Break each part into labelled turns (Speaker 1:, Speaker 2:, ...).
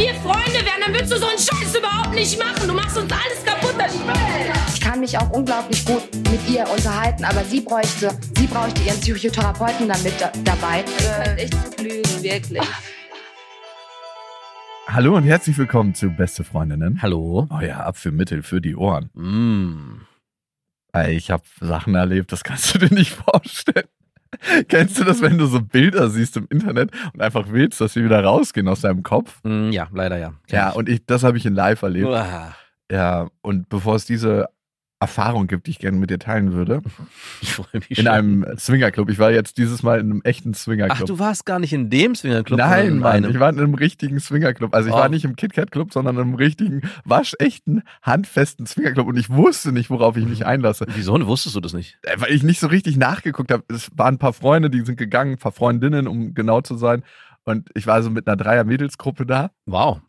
Speaker 1: Wenn wir Freunde wären, dann würdest du so einen Scheiß überhaupt nicht machen. Du machst uns alles kaputt, das Spiel.
Speaker 2: Ich kann mich auch unglaublich gut mit ihr unterhalten, aber sie bräuchte, sie bräuchte ihren Psychotherapeuten damit da, dabei.
Speaker 1: Äh, echt lügen, wirklich.
Speaker 3: Hallo und herzlich willkommen zu Beste Freundinnen.
Speaker 4: Hallo.
Speaker 3: Euer Abführmittel für die Ohren.
Speaker 4: Mm.
Speaker 3: Ich habe Sachen erlebt, das kannst du dir nicht vorstellen. Kennst du das, wenn du so Bilder siehst im Internet und einfach willst, dass sie wieder rausgehen aus deinem Kopf?
Speaker 4: Mm, ja, leider ja. Kenn
Speaker 3: Ja,
Speaker 4: ich.
Speaker 3: und ich, das habe ich in live erlebt.
Speaker 4: Uah.
Speaker 3: Ja, und bevor es diese Erfahrung gibt, die ich gerne mit dir teilen würde,
Speaker 4: Ich freue mich
Speaker 3: in
Speaker 4: schon.
Speaker 3: einem Swingerclub. Ich war jetzt dieses Mal in einem echten
Speaker 4: Ach,
Speaker 3: Swingerclub.
Speaker 4: du warst gar nicht in dem Swingerclub?
Speaker 3: Nein, Mann, ich war in einem richtigen Swingerclub. Also ich
Speaker 4: Oh.
Speaker 3: war nicht im KitKat-Club, sondern in einem richtigen, waschechten, handfesten Swingerclub. Und ich wusste nicht, worauf ich mich einlasse.
Speaker 4: Wieso wusstest du das nicht?
Speaker 3: Äh, Weil ich nicht so richtig nachgeguckt habe. Es waren ein paar Freunde, die sind gegangen, ein paar Freundinnen, um genau zu sein. Und ich war so mit einer Dreier-Mädelsgruppe da.
Speaker 4: Wow.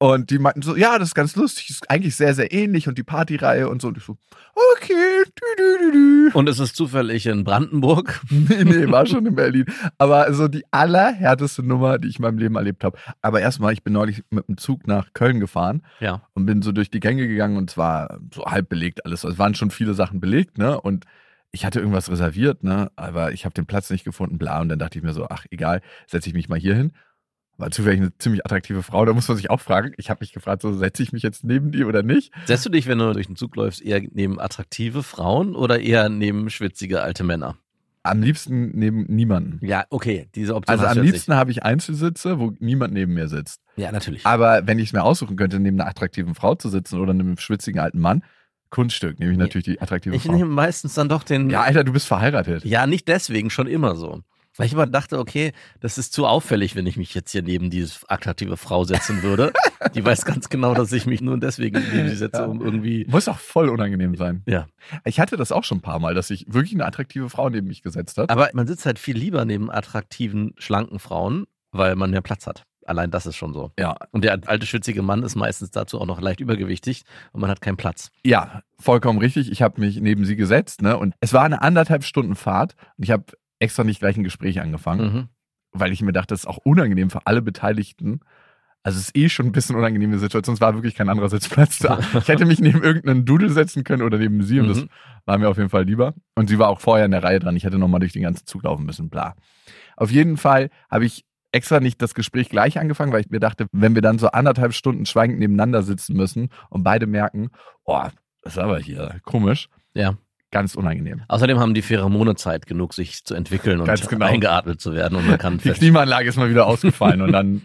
Speaker 3: Und die meinten so, ja, das ist ganz lustig, ist eigentlich sehr, sehr ähnlich und die Partyreihe und so. Und ich so, okay, dü, dü, dü.
Speaker 4: Und ist es zufällig in Brandenburg?
Speaker 3: Nee, nee, war schon in Berlin. Aber so die allerhärteste Nummer, die ich in meinem Leben erlebt habe. Aber erstmal, ich bin neulich mit dem Zug nach Köln gefahren
Speaker 4: Ja.
Speaker 3: und bin so durch die Gänge gegangen und es war so halb belegt alles. Also Es waren schon viele Sachen belegt, ne? Und ich hatte irgendwas reserviert, ne? Aber ich habe den Platz nicht gefunden, bla. Und dann dachte ich mir so, ach, egal, setze ich mich mal hier hin. War zufällig eine ziemlich attraktive Frau, da muss man sich auch fragen. Ich habe mich gefragt, so setze ich mich jetzt neben die oder nicht?
Speaker 4: Setzt du dich, wenn du durch den Zug läufst, eher neben attraktive Frauen oder eher neben schwitzige alte Männer?
Speaker 3: Am liebsten neben niemanden.
Speaker 4: Ja, okay, diese Option
Speaker 3: Also am liebsten habe ich Einzelsitze, wo niemand neben mir sitzt.
Speaker 4: Ja, natürlich.
Speaker 3: Aber wenn ich es mir aussuchen könnte, neben einer attraktiven Frau zu sitzen oder einem schwitzigen alten Mann, Kunststück, nehme ich natürlich die attraktive
Speaker 4: ich
Speaker 3: Frau.
Speaker 4: nehme meistens dann doch den.
Speaker 3: Ja, Alter, du bist verheiratet.
Speaker 4: Ja, nicht deswegen, schon immer so. Weil ich immer dachte, okay, das ist zu auffällig, wenn ich mich jetzt hier neben diese attraktive Frau setzen würde. Die weiß ganz genau, dass ich mich nur deswegen neben sie setze,
Speaker 3: Ja.
Speaker 4: um irgendwie.
Speaker 3: Muss auch voll unangenehm sein.
Speaker 4: Ja.
Speaker 3: Ich hatte das auch schon ein paar Mal, dass sich wirklich eine attraktive Frau neben mich gesetzt hat.
Speaker 4: Aber man sitzt halt viel lieber neben attraktiven, schlanken Frauen, weil man mehr Platz hat. Allein das ist schon so.
Speaker 3: Ja,
Speaker 4: Und der alte, schwitzige Mann ist meistens dazu auch noch leicht übergewichtig und man hat keinen Platz.
Speaker 3: ja, vollkommen richtig. Ich habe mich neben sie gesetzt, ne? Und es war eine anderthalb Stunden Fahrt und ich habe extra nicht gleich ein Gespräch angefangen,
Speaker 4: Mhm.
Speaker 3: weil ich mir dachte, das ist auch unangenehm für alle Beteiligten. Also es ist eh schon ein bisschen unangenehme Situation. Es war wirklich kein anderer Sitzplatz da. Ich hätte mich neben irgendeinen Dudel setzen können oder neben sie und das
Speaker 4: Mhm.
Speaker 3: war mir auf jeden Fall lieber. Und sie war auch vorher in der Reihe dran. Ich hätte nochmal durch den ganzen Zug laufen müssen, bla. Auf jeden Fall habe ich extra nicht das Gespräch gleich angefangen, weil ich mir dachte, wenn wir dann so anderthalb Stunden schweigend nebeneinander sitzen müssen und beide merken, oh, das ist aber hier komisch,
Speaker 4: Ja.
Speaker 3: Ganz unangenehm.
Speaker 4: Außerdem haben die Pheromone Zeit genug, sich zu entwickeln und
Speaker 3: genau.
Speaker 4: eingeatmet zu werden und man kann
Speaker 3: Die. Klimaanlage ist mal wieder ausgefallen und dann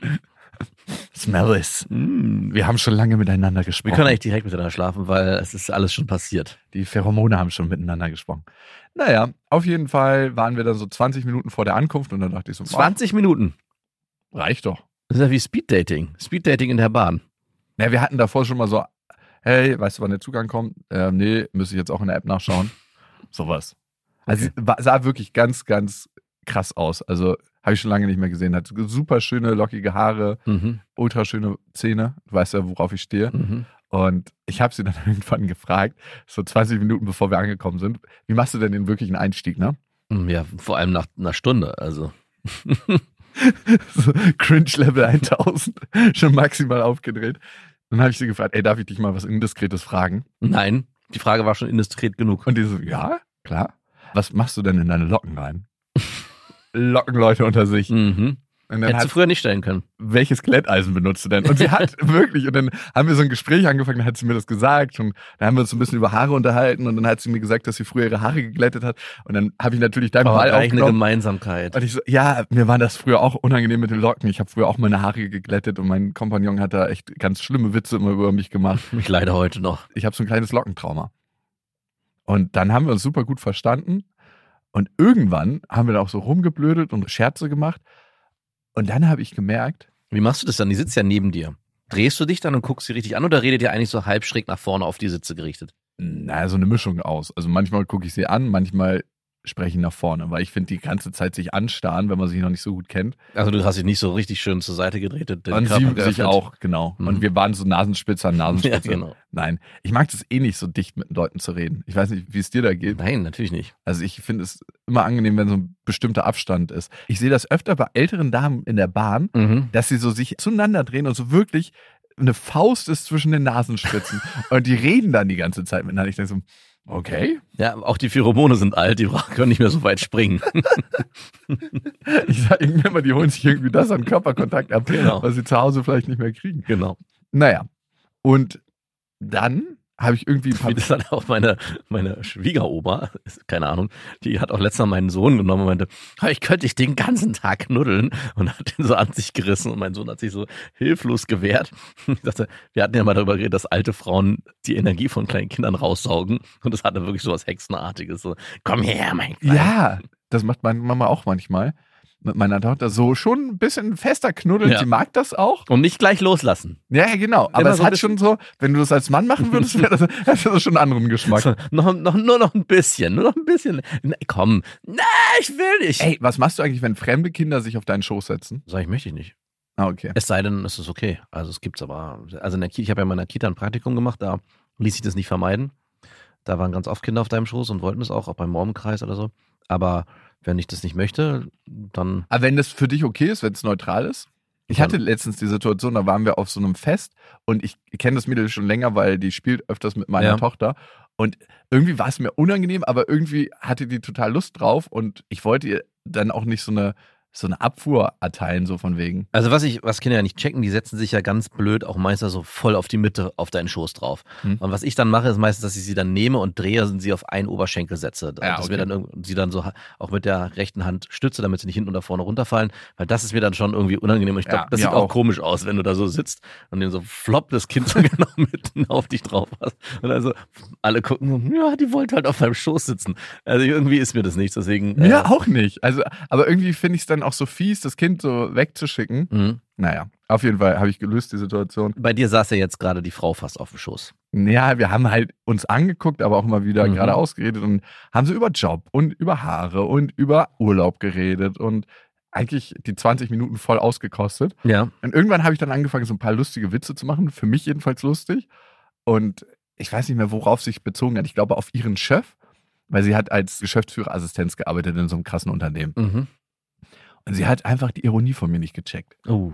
Speaker 3: smell it.
Speaker 4: Mm.
Speaker 3: Wir haben schon lange miteinander
Speaker 4: Wir
Speaker 3: gesprochen.
Speaker 4: können eigentlich direkt miteinander schlafen, weil es ist alles schon passiert.
Speaker 3: Die Pheromone haben schon miteinander gesprochen. Naja, auf jeden Fall waren wir dann so 20 Minuten vor der Ankunft und dann dachte ich so,
Speaker 4: 20 Minuten.
Speaker 3: oh, reicht doch.
Speaker 4: Das ist ja wie Speeddating. Speeddating in der Bahn.
Speaker 3: Ja, wir hatten davor schon mal so, hey, weißt du, wann der Zugang kommt? Ähm, nee, müsste ich jetzt auch in der App nachschauen. Sowas. Also
Speaker 4: Okay.
Speaker 3: sah wirklich ganz, ganz krass aus. Also habe ich schon lange nicht mehr gesehen. Hat super schöne, lockige Haare,
Speaker 4: Mhm.
Speaker 3: ultra schöne Zähne. Du weißt ja, worauf ich stehe.
Speaker 4: Mhm.
Speaker 3: Und ich habe sie dann irgendwann gefragt, so 20 Minuten bevor wir angekommen sind, wie machst du denn den wirklichen Einstieg, ne?
Speaker 4: Mm, Ja, vor allem nach einer Stunde. Also.
Speaker 3: so Cringe Level 1000, schon maximal aufgedreht. Dann habe ich sie gefragt, ey, darf ich dich mal was Indiskretes fragen?
Speaker 4: Nein, die Frage war schon indiskret genug.
Speaker 3: Und die so, ja, klar. Was machst du denn in deine Locken rein? Locken Leute unter sich.
Speaker 4: Mhm.
Speaker 3: Dann
Speaker 4: Hättest du früher nicht stellen können.
Speaker 3: welches Glätteisen benutzt du denn? Und sie hat wirklich, und dann haben wir so ein Gespräch angefangen, dann hat sie mir das gesagt und dann haben wir uns so ein bisschen über Haare unterhalten und dann hat sie mir gesagt, dass sie früher ihre Haare geglättet hat und dann habe ich natürlich Ball
Speaker 4: gleich eine
Speaker 3: aufgenommen.
Speaker 4: Gemeinsamkeit.
Speaker 3: Und ich so, ja, mir war das früher auch unangenehm mit den Locken. Ich habe früher auch meine Haare geglättet und mein Kompagnon hat da echt ganz schlimme Witze immer über mich gemacht.
Speaker 4: Ich leide heute noch.
Speaker 3: Ich habe so ein kleines Lockentrauma. Und dann haben wir uns super gut verstanden. Und irgendwann haben wir dann auch so rumgeblödet und Scherze gemacht. Und dann habe ich gemerkt,
Speaker 4: Wie machst du das dann? Die sitzt ja neben dir. Drehst du dich dann und guckst sie richtig an oder redet ihr eigentlich so halb schräg nach vorne auf die Sitze gerichtet?
Speaker 3: naja, so eine Mischung aus. Also manchmal gucke ich sie an, manchmal spreche ich nach vorne, weil ich finde, die ganze Zeit sich anstarren, wenn man sich noch nicht so gut kennt.
Speaker 4: Also du hast dich nicht so richtig schön zur Seite gedreht. den
Speaker 3: Und
Speaker 4: Körper
Speaker 3: sie sich auch, genau.
Speaker 4: Mhm.
Speaker 3: Und wir waren so Nasenspitze an Nasenspitze.
Speaker 4: Ja, genau.
Speaker 3: Nein, ich mag das eh nicht so dicht mit den Leuten zu reden. Ich weiß nicht, wie es dir da geht.
Speaker 4: Nein, natürlich nicht.
Speaker 3: Also ich finde es immer angenehm, wenn so ein bestimmter Abstand ist. Ich sehe das öfter bei älteren Damen in der Bahn,
Speaker 4: Mhm.
Speaker 3: dass sie so sich zueinander drehen und so wirklich eine Faust ist zwischen den Nasenspitzen. und die reden dann die ganze Zeit miteinander. Ich denke so, okay.
Speaker 4: Ja, auch die Pheromone sind alt, die können nicht mehr so weit springen.
Speaker 3: Ich sage ihnen immer, die holen sich irgendwie das an Körperkontakt ab,
Speaker 4: Genau.
Speaker 3: was sie zu Hause vielleicht nicht mehr kriegen.
Speaker 4: genau.
Speaker 3: Naja, und dann habe ich irgendwie
Speaker 4: Wie das hat auch meine, meine Schwiegeroma, keine Ahnung, die hat auch letztes Mal meinen Sohn genommen und meinte, "Ah, ich könnte dich den ganzen Tag knuddeln und hat ihn so an sich gerissen und mein Sohn hat sich so hilflos gewehrt. Ich dachte, wir hatten ja mal darüber geredet, dass alte Frauen die Energie von kleinen Kindern raussaugen und das hatte wirklich so was Hexenartiges. So, komm her, mein Kleiner.
Speaker 3: Ja, das macht meine Mama auch manchmal. Mit meiner Tochter so schon ein bisschen fester knuddeln.
Speaker 4: Ja.
Speaker 3: Sie mag das auch.
Speaker 4: Und nicht gleich loslassen.
Speaker 3: Ja, ja, genau. Aber
Speaker 4: Immer
Speaker 3: es
Speaker 4: so
Speaker 3: hat schon so, wenn du das als Mann machen würdest, wäre das, hätte das schon einen anderen Geschmack.
Speaker 4: So, noch, noch, nur noch ein bisschen, nur noch ein bisschen. Na, komm, na, ich will nicht.
Speaker 3: Ey, was machst du eigentlich, wenn fremde Kinder sich auf deinen Schoß setzen?
Speaker 4: Sag ich, möchte ich nicht.
Speaker 3: Ah, okay.
Speaker 4: Es sei denn, es ist okay. Also es gibt's aber. Also in der Kita, ich habe ja in meiner Kita ein Praktikum gemacht, da ließ sich das nicht vermeiden. Da waren ganz oft Kinder auf deinem Schoß und wollten es auch, auch beim Morgenkreis oder so. Aber wenn ich das nicht möchte, dann.
Speaker 3: Aber wenn das für dich okay ist, wenn es neutral ist? Ich hatte letztens die Situation, da waren wir auf so einem Fest und ich kenne das Mädel schon länger, weil die spielt öfters mit meiner
Speaker 4: Ja.
Speaker 3: Tochter. Und irgendwie war es mir unangenehm, aber irgendwie hatte die total Lust drauf und ich wollte ihr dann auch nicht so eine, so eine Abfuhr erteilen, so von wegen.
Speaker 4: Also was ich, was Kinder ja nicht checken, die setzen sich ja ganz blöd auch meistens so voll auf die Mitte auf deinen Schoß drauf.
Speaker 3: Hm.
Speaker 4: Und was ich dann mache, ist meistens, dass ich sie dann nehme und drehe und sie auf einen Oberschenkel setze.
Speaker 3: Ja,
Speaker 4: dass
Speaker 3: okay.
Speaker 4: wir dann sie dann so auch mit der rechten Hand stütze, damit sie nicht hinten oder vorne runterfallen. Weil das ist mir dann schon irgendwie unangenehm. Und ich glaube,
Speaker 3: Ja,
Speaker 4: das sieht auch
Speaker 3: auch.
Speaker 4: komisch aus, wenn du da so sitzt und den so floppt das Kind so genau mitten auf dich drauf hast. Und also alle gucken ja, die wollte halt auf deinem Schoß sitzen. Also irgendwie ist mir das nichts. Deswegen. äh,
Speaker 3: Ja, auch nicht. Also, aber irgendwie finde ich es dann auch so fies, das Kind so wegzuschicken.
Speaker 4: mhm.
Speaker 3: Naja, auf jeden Fall habe ich gelöst die Situation.
Speaker 4: Bei dir saß ja jetzt gerade die Frau fast auf dem Schoß.
Speaker 3: Ja, wir haben halt uns angeguckt, aber auch immer wieder
Speaker 4: Mhm.
Speaker 3: gerade ausgeredet und haben so über Job und über Haare und über Urlaub geredet und eigentlich die 20 Minuten voll ausgekostet.
Speaker 4: Ja.
Speaker 3: Und irgendwann habe ich dann angefangen, so ein paar lustige Witze zu machen, für mich jedenfalls lustig. Und ich weiß nicht mehr, worauf sich bezogen hat. Ich glaube auf ihren Chef, weil sie hat als Geschäftsführerassistenz gearbeitet in so einem krassen Unternehmen.
Speaker 4: Mhm.
Speaker 3: Und sie hat einfach die Ironie von mir nicht gecheckt.
Speaker 4: Oh.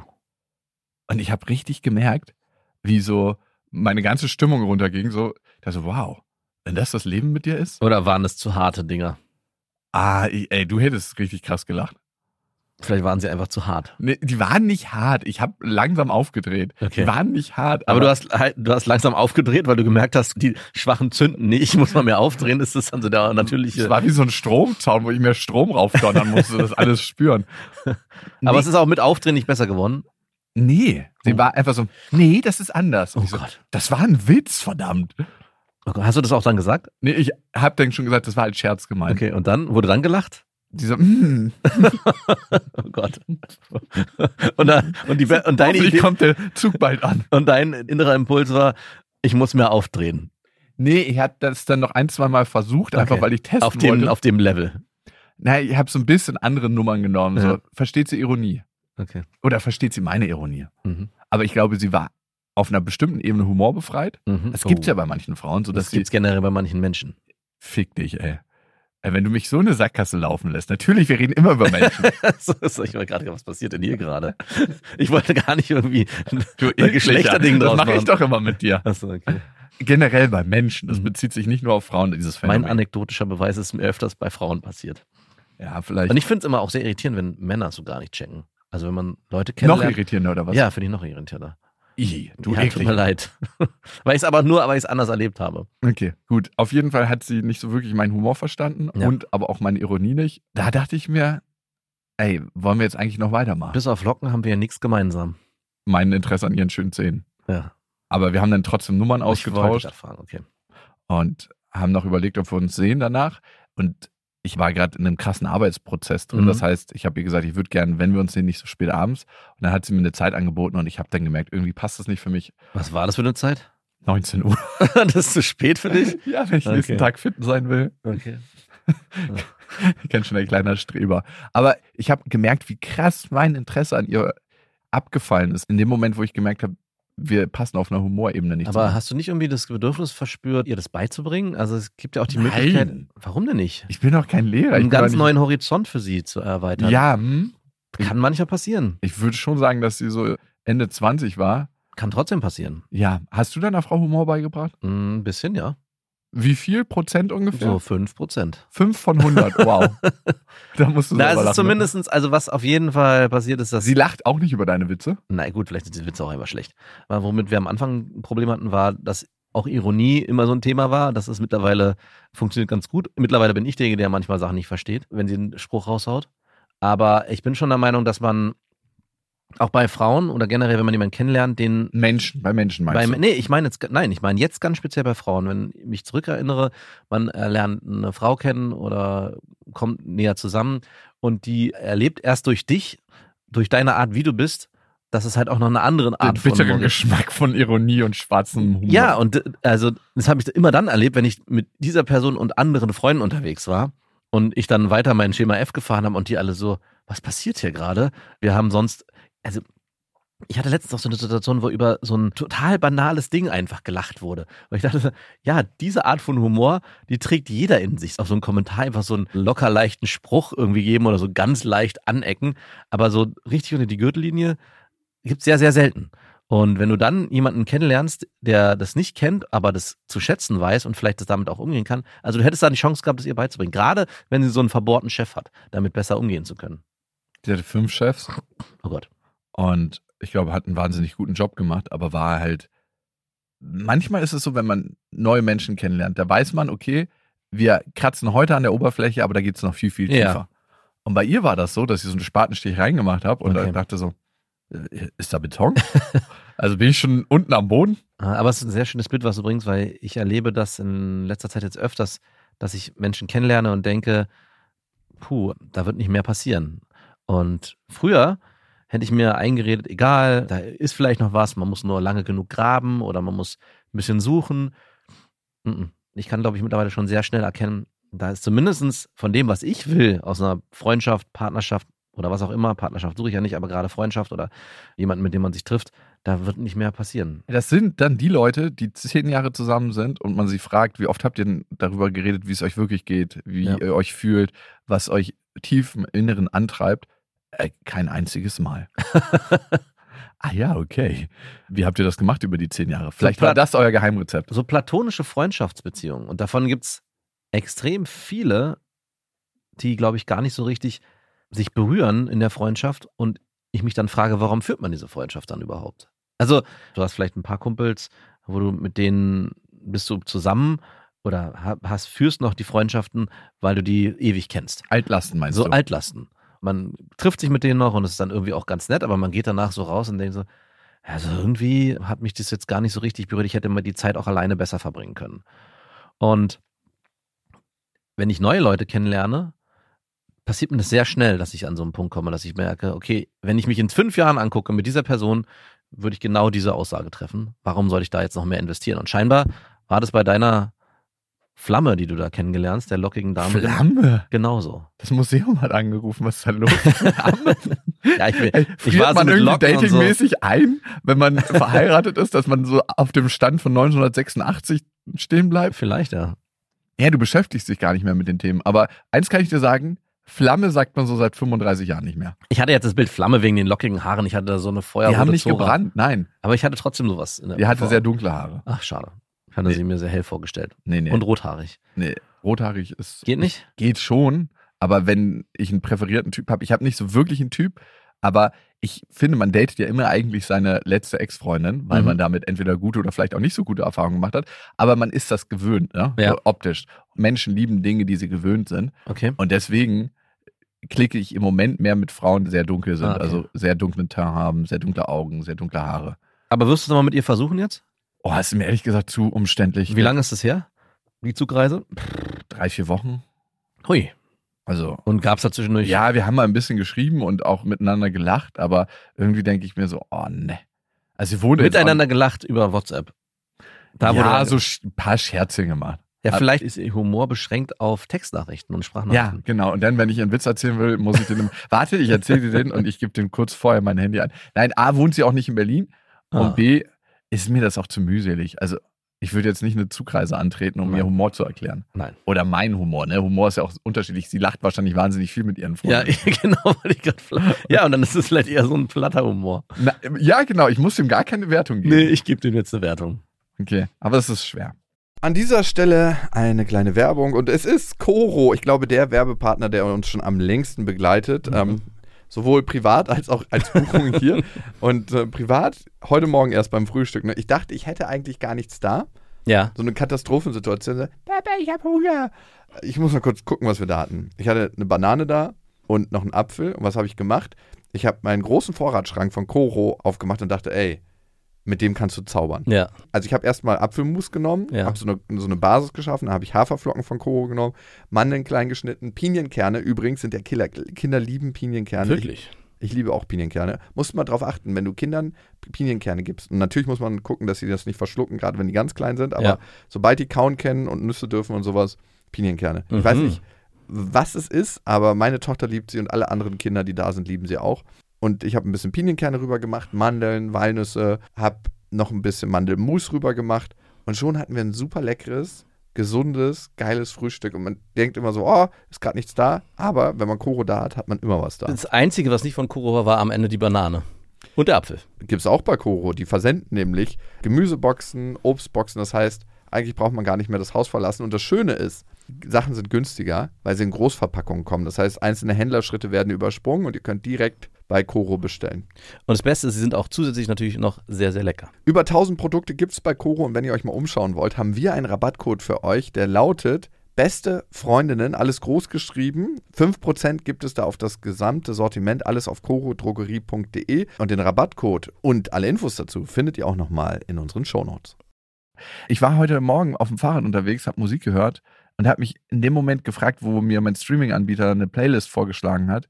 Speaker 3: Und ich habe richtig gemerkt, wie so meine ganze Stimmung runterging. So, dachte so, wow, wenn das das Leben mit dir ist?
Speaker 4: Oder waren das zu harte Dinger?
Speaker 3: Ah, ey, du hättest richtig krass gelacht.
Speaker 4: Vielleicht waren sie einfach zu hart.
Speaker 3: Nee, die waren nicht hart. Ich habe langsam aufgedreht.
Speaker 4: Okay.
Speaker 3: Die waren nicht hart.
Speaker 4: Aber, du hast halt, du hast langsam aufgedreht, weil du gemerkt hast, die Schwachen zünden nicht. Ich muss mal mehr aufdrehen. Das ist dann so der natürliche.
Speaker 3: es war wie so ein Stromzaun, wo ich mir Strom raufdonnern musste, das alles spüren.
Speaker 4: Aber es ist auch mit Aufdrehen nicht besser geworden.
Speaker 3: Nee, sie
Speaker 4: Oh.
Speaker 3: war einfach so, nee, das ist anders. Und
Speaker 4: Oh
Speaker 3: so,
Speaker 4: Gott.
Speaker 3: das war ein Witz, verdammt.
Speaker 4: Oh Gott. Hast du das auch dann gesagt?
Speaker 3: Nee, ich hab dann schon gesagt, das war als Scherz gemeint.
Speaker 4: Okay. Und dann wurde dann gelacht?
Speaker 3: Die so, mm,
Speaker 4: Oh Gott. Und, dann, und, die, und, deine Idee,
Speaker 3: kommt der Zug bald an.
Speaker 4: und dein innerer Impuls war, ich muss mehr aufdrehen.
Speaker 3: Nee, ich hab das dann noch ein, zwei Mal versucht, einfach
Speaker 4: Okay.
Speaker 3: weil ich testen
Speaker 4: Auf dem,
Speaker 3: wollte.
Speaker 4: auf dem Level.
Speaker 3: Nein, ich habe so ein bisschen andere Nummern genommen.
Speaker 4: Ja.
Speaker 3: So, versteht sie Ironie?
Speaker 4: Okay.
Speaker 3: Oder versteht sie meine Ironie?
Speaker 4: Mhm.
Speaker 3: Aber ich glaube, sie war auf einer bestimmten Ebene humorbefreit.
Speaker 4: Mhm.
Speaker 3: Das gibt's
Speaker 4: Oh.
Speaker 3: ja bei manchen Frauen, so
Speaker 4: Das
Speaker 3: sie
Speaker 4: gibt's generell bei manchen Menschen.
Speaker 3: fick dich, ey. Ey, Wenn du mich so eine Sackgasse laufen lässt, natürlich, wir reden immer über Menschen.
Speaker 4: so, so, ich war gerade, was passiert denn hier gerade? Ich wollte gar nicht irgendwie
Speaker 3: Du
Speaker 4: ein. Geschlechterding
Speaker 3: Das
Speaker 4: draus
Speaker 3: mache ich doch immer mit dir.
Speaker 4: Achso, okay.
Speaker 3: Generell bei Menschen. Das
Speaker 4: Mhm.
Speaker 3: bezieht sich nicht nur auf Frauen, dieses
Speaker 4: Mein
Speaker 3: Phänomen.
Speaker 4: anekdotischer Beweis ist mir öfters bei Frauen passiert.
Speaker 3: ja, vielleicht.
Speaker 4: Und ich finde es immer auch sehr irritierend, wenn Männer so gar nicht checken. Also wenn man Leute
Speaker 3: Noch
Speaker 4: kennenlernt.
Speaker 3: irritierender oder was?
Speaker 4: Ja, finde ich noch irritierender.
Speaker 3: I, du
Speaker 4: ja, tut mir leid. weil ich es aber nur, weil ich es anders erlebt habe.
Speaker 3: Okay, gut. Auf jeden Fall hat sie nicht so wirklich meinen Humor verstanden
Speaker 4: Ja.
Speaker 3: und aber auch meine Ironie nicht. Da dachte ich mir, ey, wollen wir jetzt eigentlich noch weitermachen?
Speaker 4: Bis auf Locken haben wir ja nichts gemeinsam.
Speaker 3: Mein Interesse an ihren schönen Zähnen.
Speaker 4: Ja.
Speaker 3: Aber wir haben dann trotzdem Nummern
Speaker 4: Ich
Speaker 3: ausgetauscht
Speaker 4: das fragen, okay.
Speaker 3: und haben noch überlegt, ob wir uns sehen danach. Und ich war gerade in einem krassen Arbeitsprozess drin.
Speaker 4: Mhm.
Speaker 3: Das heißt, ich habe ihr gesagt, ich würde gerne, wenn wir uns sehen, nicht so spät abends. Und dann hat sie mir eine Zeit angeboten und ich habe dann gemerkt, irgendwie passt das nicht für mich.
Speaker 4: Was war das für eine Zeit?
Speaker 3: 19 Uhr.
Speaker 4: das ist zu spät für dich?
Speaker 3: ja, wenn ich
Speaker 4: Okay.
Speaker 3: nächsten Tag fit sein will.
Speaker 4: Okay.
Speaker 3: Ich kenne schon ein kleiner Streber. Aber ich habe gemerkt, wie krass mein Interesse an ihr abgefallen ist. In dem Moment, wo ich gemerkt habe, wir passen auf einer Humorebene nicht
Speaker 4: Aber
Speaker 3: zusammen.
Speaker 4: hast du nicht irgendwie das Bedürfnis verspürt, ihr das beizubringen? Also es gibt ja auch die
Speaker 3: Nein.
Speaker 4: Möglichkeit. Warum denn nicht?
Speaker 3: Ich bin doch kein Lehrer. ich
Speaker 4: Einen ganz
Speaker 3: nicht,
Speaker 4: neuen Horizont für sie zu erweitern.
Speaker 3: Ja, hm?
Speaker 4: Kann manchmal passieren.
Speaker 3: ich würde schon sagen, dass sie so Ende 20 war.
Speaker 4: Kann trotzdem passieren.
Speaker 3: Ja, hast du deiner Frau Humor beigebracht?
Speaker 4: Ein bisschen, ja.
Speaker 3: Wie viel Prozent ungefähr?
Speaker 4: So 5 Prozent.
Speaker 3: Fünf von 100, wow. da musst du
Speaker 4: Da
Speaker 3: selber
Speaker 4: ist es
Speaker 3: lachen.
Speaker 4: zumindestens, also was auf jeden Fall passiert ist, dass
Speaker 3: Sie lacht auch nicht über deine Witze.
Speaker 4: Na gut, vielleicht sind die Witze auch immer schlecht. Aber womit wir am Anfang ein Problem hatten, war, dass auch Ironie immer so ein Thema war. Das ist mittlerweile, funktioniert ganz gut. Mittlerweile bin ich derjenige, der manchmal Sachen nicht versteht, wenn sie einen Spruch raushaut. Aber ich bin schon der Meinung, dass man auch bei Frauen oder generell, wenn man jemanden kennenlernt, den
Speaker 3: Menschen, bei Menschen meinst
Speaker 4: beim,
Speaker 3: du?
Speaker 4: nee, ich meine jetzt, nein, ich meine jetzt ganz speziell bei Frauen. Wenn ich mich zurückerinnere, man äh, lernt eine Frau kennen oder kommt näher zusammen und die erlebt erst durch dich, durch deine Art, wie du bist, dass es halt auch noch eine andere
Speaker 3: Den
Speaker 4: Art von
Speaker 3: bitteren. Geschmack von Ironie und schwarzem Humor.
Speaker 4: Ja, und äh, also das habe ich immer dann erlebt, wenn ich mit dieser Person und anderen Freunden unterwegs war und ich dann weiter mein Schema F gefahren habe und die alle so, was passiert hier gerade? Wir haben sonst, also ich hatte letztens auch so eine Situation, wo über so ein total banales Ding einfach gelacht wurde. Und ich dachte, ja, diese Art von Humor, die trägt jeder in sich. Auf so einen Kommentar einfach so einen locker leichten Spruch irgendwie geben oder so ganz leicht anecken. Aber so richtig unter die Gürtellinie gibt's sehr, sehr selten. Und wenn du dann jemanden kennenlernst, der das nicht kennt, aber das zu schätzen weiß und vielleicht das damit auch umgehen kann, also du hättest da die Chance gehabt, das ihr beizubringen. Gerade wenn sie so einen verbohrten Chef hat, damit besser umgehen zu können.
Speaker 3: Die hatte fünf Chefs
Speaker 4: Oh Gott.
Speaker 3: Und ich glaube, hat einen wahnsinnig guten Job gemacht, aber war halt. Manchmal ist es so, wenn man neue Menschen kennenlernt, da weiß man, okay, wir kratzen heute an der Oberfläche, aber da geht es noch viel, viel
Speaker 4: Ja.
Speaker 3: tiefer. Und bei ihr war das so, dass ich so einen Spatenstich reingemacht habe und
Speaker 4: Okay.
Speaker 3: dann dachte so, äh, ist da Beton? also bin ich schon unten am Boden?
Speaker 4: Ah, Aber es ist ein sehr schönes Bild, was du bringst, weil ich erlebe das in letzter Zeit jetzt öfters, dass ich Menschen kennenlerne und denke, puh, da wird nicht mehr passieren. Und früher hätte ich mir eingeredet, egal, da ist vielleicht noch was, man muss nur lange genug graben oder man muss ein bisschen suchen. Ich kann, glaube ich, mittlerweile schon sehr schnell erkennen, da ist zumindestens von dem, was ich will, aus einer Freundschaft, Partnerschaft oder was auch immer, Partnerschaft suche ich ja nicht, aber gerade Freundschaft oder jemanden, mit dem man sich trifft, da wird nicht mehr passieren.
Speaker 3: Das sind dann die Leute, die zehn Jahre zusammen sind und man sie fragt, wie oft habt ihr denn darüber geredet, wie es euch wirklich geht, wie
Speaker 4: Ja.
Speaker 3: ihr euch fühlt, was euch tief im Inneren antreibt? Äh, kein einziges Mal. ah ja, okay. Wie habt ihr das gemacht über die zehn Jahre? Vielleicht war
Speaker 4: Plat-
Speaker 3: das euer Geheimrezept.
Speaker 4: so platonische Freundschaftsbeziehungen. Und davon gibt's extrem viele, die, glaube ich, gar nicht so richtig sich berühren in der Freundschaft. Und ich mich dann frage, warum führt man diese Freundschaft dann überhaupt? Also, du hast vielleicht ein paar Kumpels, wo du mit denen bist du zusammen oder ha- hast, führst noch die Freundschaften, weil du die ewig kennst.
Speaker 3: Altlasten meinst
Speaker 4: so
Speaker 3: du?
Speaker 4: Altlasten. Man trifft sich mit denen noch und es ist dann irgendwie auch ganz nett, aber man geht danach so raus und denkt so, also irgendwie hat mich das jetzt gar nicht so richtig berührt. Ich hätte mal die Zeit auch alleine besser verbringen können. Und wenn ich neue Leute kennenlerne, passiert mir das sehr schnell, dass ich an so einen Punkt komme, dass ich merke, okay, wenn ich mich in fünf Jahren angucke mit dieser Person, würde ich genau diese Aussage treffen. Warum soll ich da jetzt noch mehr investieren? Und scheinbar war das bei deiner Flamme, die du da kennengelernt hast, der lockigen Dame,
Speaker 3: Flamme.
Speaker 4: genauso.
Speaker 3: Das Museum hat angerufen. Was ist da los? Flamme.
Speaker 4: Ja, ich, will,
Speaker 3: Ey,
Speaker 4: ich war so
Speaker 3: man
Speaker 4: mit
Speaker 3: irgendwie
Speaker 4: und so.
Speaker 3: datingmäßig ein, wenn man verheiratet ist, dass man so auf dem Stand von 1986 stehen bleibt?
Speaker 4: Vielleicht, ja.
Speaker 3: Ja, du beschäftigst dich gar nicht mehr mit den Themen. Aber eins kann ich dir sagen, Flamme sagt man so seit 35 Jahren nicht mehr.
Speaker 4: Ich hatte jetzt das Bild Flamme wegen den lockigen Haaren. Ich hatte da so eine Feuerrote
Speaker 3: Die haben nicht
Speaker 4: Zora.
Speaker 3: gebrannt, nein.
Speaker 4: Aber ich hatte trotzdem sowas. In der
Speaker 3: Die hatte sehr dunkle Haare.
Speaker 4: Ach, schade. Hatte
Speaker 3: Nee.
Speaker 4: sie mir sehr hell vorgestellt.
Speaker 3: Nee, nee.
Speaker 4: Und rothaarig.
Speaker 3: nee. Rothaarig ist.
Speaker 4: Geht nicht?
Speaker 3: Geht schon, aber wenn ich einen präferierten Typ habe, ich habe nicht so wirklich einen Typ, Aber ich finde, man datet ja immer eigentlich seine letzte Ex-Freundin, weil
Speaker 4: Mhm.
Speaker 3: man damit entweder gute oder vielleicht auch nicht so gute Erfahrungen gemacht hat. Aber man ist das gewöhnt, ne?
Speaker 4: Ja.
Speaker 3: So optisch. Menschen lieben Dinge, die sie gewöhnt sind.
Speaker 4: Okay.
Speaker 3: Und deswegen klicke ich im Moment mehr mit Frauen, die sehr dunkel sind.
Speaker 4: Ah, okay.
Speaker 3: Also sehr dunklen Teint haben, sehr dunkle Augen, sehr dunkle Haare.
Speaker 4: Aber wirst du es nochmal mit ihr versuchen jetzt?
Speaker 3: Oh, ist mir ehrlich gesagt zu umständlich.
Speaker 4: Wie lange ist das her? Die Zugreise?
Speaker 3: Drei, vier Wochen.
Speaker 4: Hui.
Speaker 3: Also
Speaker 4: Und gab es da zwischendurch?
Speaker 3: Ja, wir haben mal ein bisschen geschrieben und auch miteinander gelacht, aber irgendwie denke ich mir so, oh ne. Also wir wurden
Speaker 4: Miteinander gelacht über WhatsApp. Da wurde
Speaker 3: ja, so ein paar Scherze gemacht.
Speaker 4: ja, vielleicht ist ihr Humor beschränkt auf Textnachrichten und
Speaker 3: Ja,
Speaker 4: Sprachnachrichten.
Speaker 3: genau. Und dann, wenn ich einen Witz erzählen will, muss ich den. warte, ich erzähle dir den und ich gebe den kurz vorher mein Handy an. Nein, A, wohnt sie auch nicht in Berlin
Speaker 4: Ah.
Speaker 3: und B, ist mir das auch zu mühselig. Also ich würde jetzt nicht eine Zugreise antreten, um
Speaker 4: Nein.
Speaker 3: mir Humor zu erklären.
Speaker 4: Nein.
Speaker 3: Oder mein Humor, ne? Humor ist ja auch unterschiedlich. Sie lacht wahrscheinlich wahnsinnig viel mit ihren
Speaker 4: Ja,
Speaker 3: Freunden.
Speaker 4: genau, wollte ich gerade Ja, und dann ist es vielleicht eher so ein platter Humor.
Speaker 3: Na, ja, genau. Ich muss ihm gar keine Wertung geben.
Speaker 4: Nee, ich gebe dem jetzt eine Wertung.
Speaker 3: Okay, aber es ist schwer.
Speaker 5: An dieser Stelle eine kleine Werbung und es ist Coro, ich glaube der Werbepartner, der uns schon am längsten begleitet, ähm, sowohl privat als auch als Buchung hier. Und äh, privat, heute Morgen erst beim Frühstück, ne? ich dachte, ich hätte eigentlich gar nichts da.
Speaker 4: Ja.
Speaker 5: So eine Katastrophensituation. Papa, ich hab Hunger. Ich muss mal kurz gucken, was wir da hatten. Ich hatte eine Banane da und noch einen Apfel. Und was habe ich gemacht? Ich habe meinen großen Vorratsschrank von Coro aufgemacht und dachte, ey, mit dem kannst du zaubern.
Speaker 4: Ja.
Speaker 5: Also ich habe erstmal Apfelmus genommen,
Speaker 4: Ja.
Speaker 5: habe so eine, so eine Basis geschaffen, dann habe ich Haferflocken von Koro genommen, Mandeln klein geschnitten, Pinienkerne übrigens sind der Killer. Kinder lieben Pinienkerne.
Speaker 4: Wirklich.
Speaker 5: Ich, ich liebe auch Pinienkerne. Musst mal drauf achten, wenn du Kindern Pinienkerne gibst. Und natürlich muss man gucken, dass sie das nicht verschlucken, gerade wenn die ganz klein sind. Aber
Speaker 4: Ja.
Speaker 5: sobald die kauen kennen und Nüsse dürfen und sowas, Pinienkerne.
Speaker 4: Mhm.
Speaker 5: Ich weiß nicht, was es ist, aber meine Tochter liebt sie und alle anderen Kinder, die da sind, lieben sie auch. Und ich habe ein bisschen Pinienkerne rüber gemacht, Mandeln, Walnüsse, habe noch ein bisschen Mandelmus rüber gemacht. Und schon hatten wir ein super leckeres, gesundes, geiles Frühstück. Und man denkt immer so, oh, ist gerade nichts da. Aber wenn man Koro da hat, hat man immer was da.
Speaker 4: Das Einzige, was nicht von Kuro war, war am Ende die Banane. Und der Apfel.
Speaker 5: Gibt es auch bei Koro. Die versenden nämlich Gemüseboxen, Obstboxen. Das heißt, eigentlich braucht man gar nicht mehr das Haus verlassen. Und das Schöne ist, Sachen sind günstiger, weil sie in Großverpackungen kommen. Das heißt, einzelne Händlerschritte werden übersprungen und ihr könnt direkt bei Koro bestellen.
Speaker 4: Und das Beste ist, sie sind auch zusätzlich natürlich noch sehr, sehr lecker.
Speaker 5: Über 1000 Produkte gibt es bei Koro und wenn ihr euch mal umschauen wollt, haben wir einen Rabattcode für euch, der lautet Beste Freundinnen, alles groß geschrieben. 5% gibt es da auf das gesamte Sortiment, alles auf korodrogerie.de und den Rabattcode und alle Infos dazu findet ihr auch nochmal in unseren Shownotes.
Speaker 3: Ich war heute Morgen auf dem Fahrrad unterwegs, habe Musik gehört und habe mich in dem Moment gefragt, wo mir mein Streaming-Anbieter eine Playlist vorgeschlagen hat,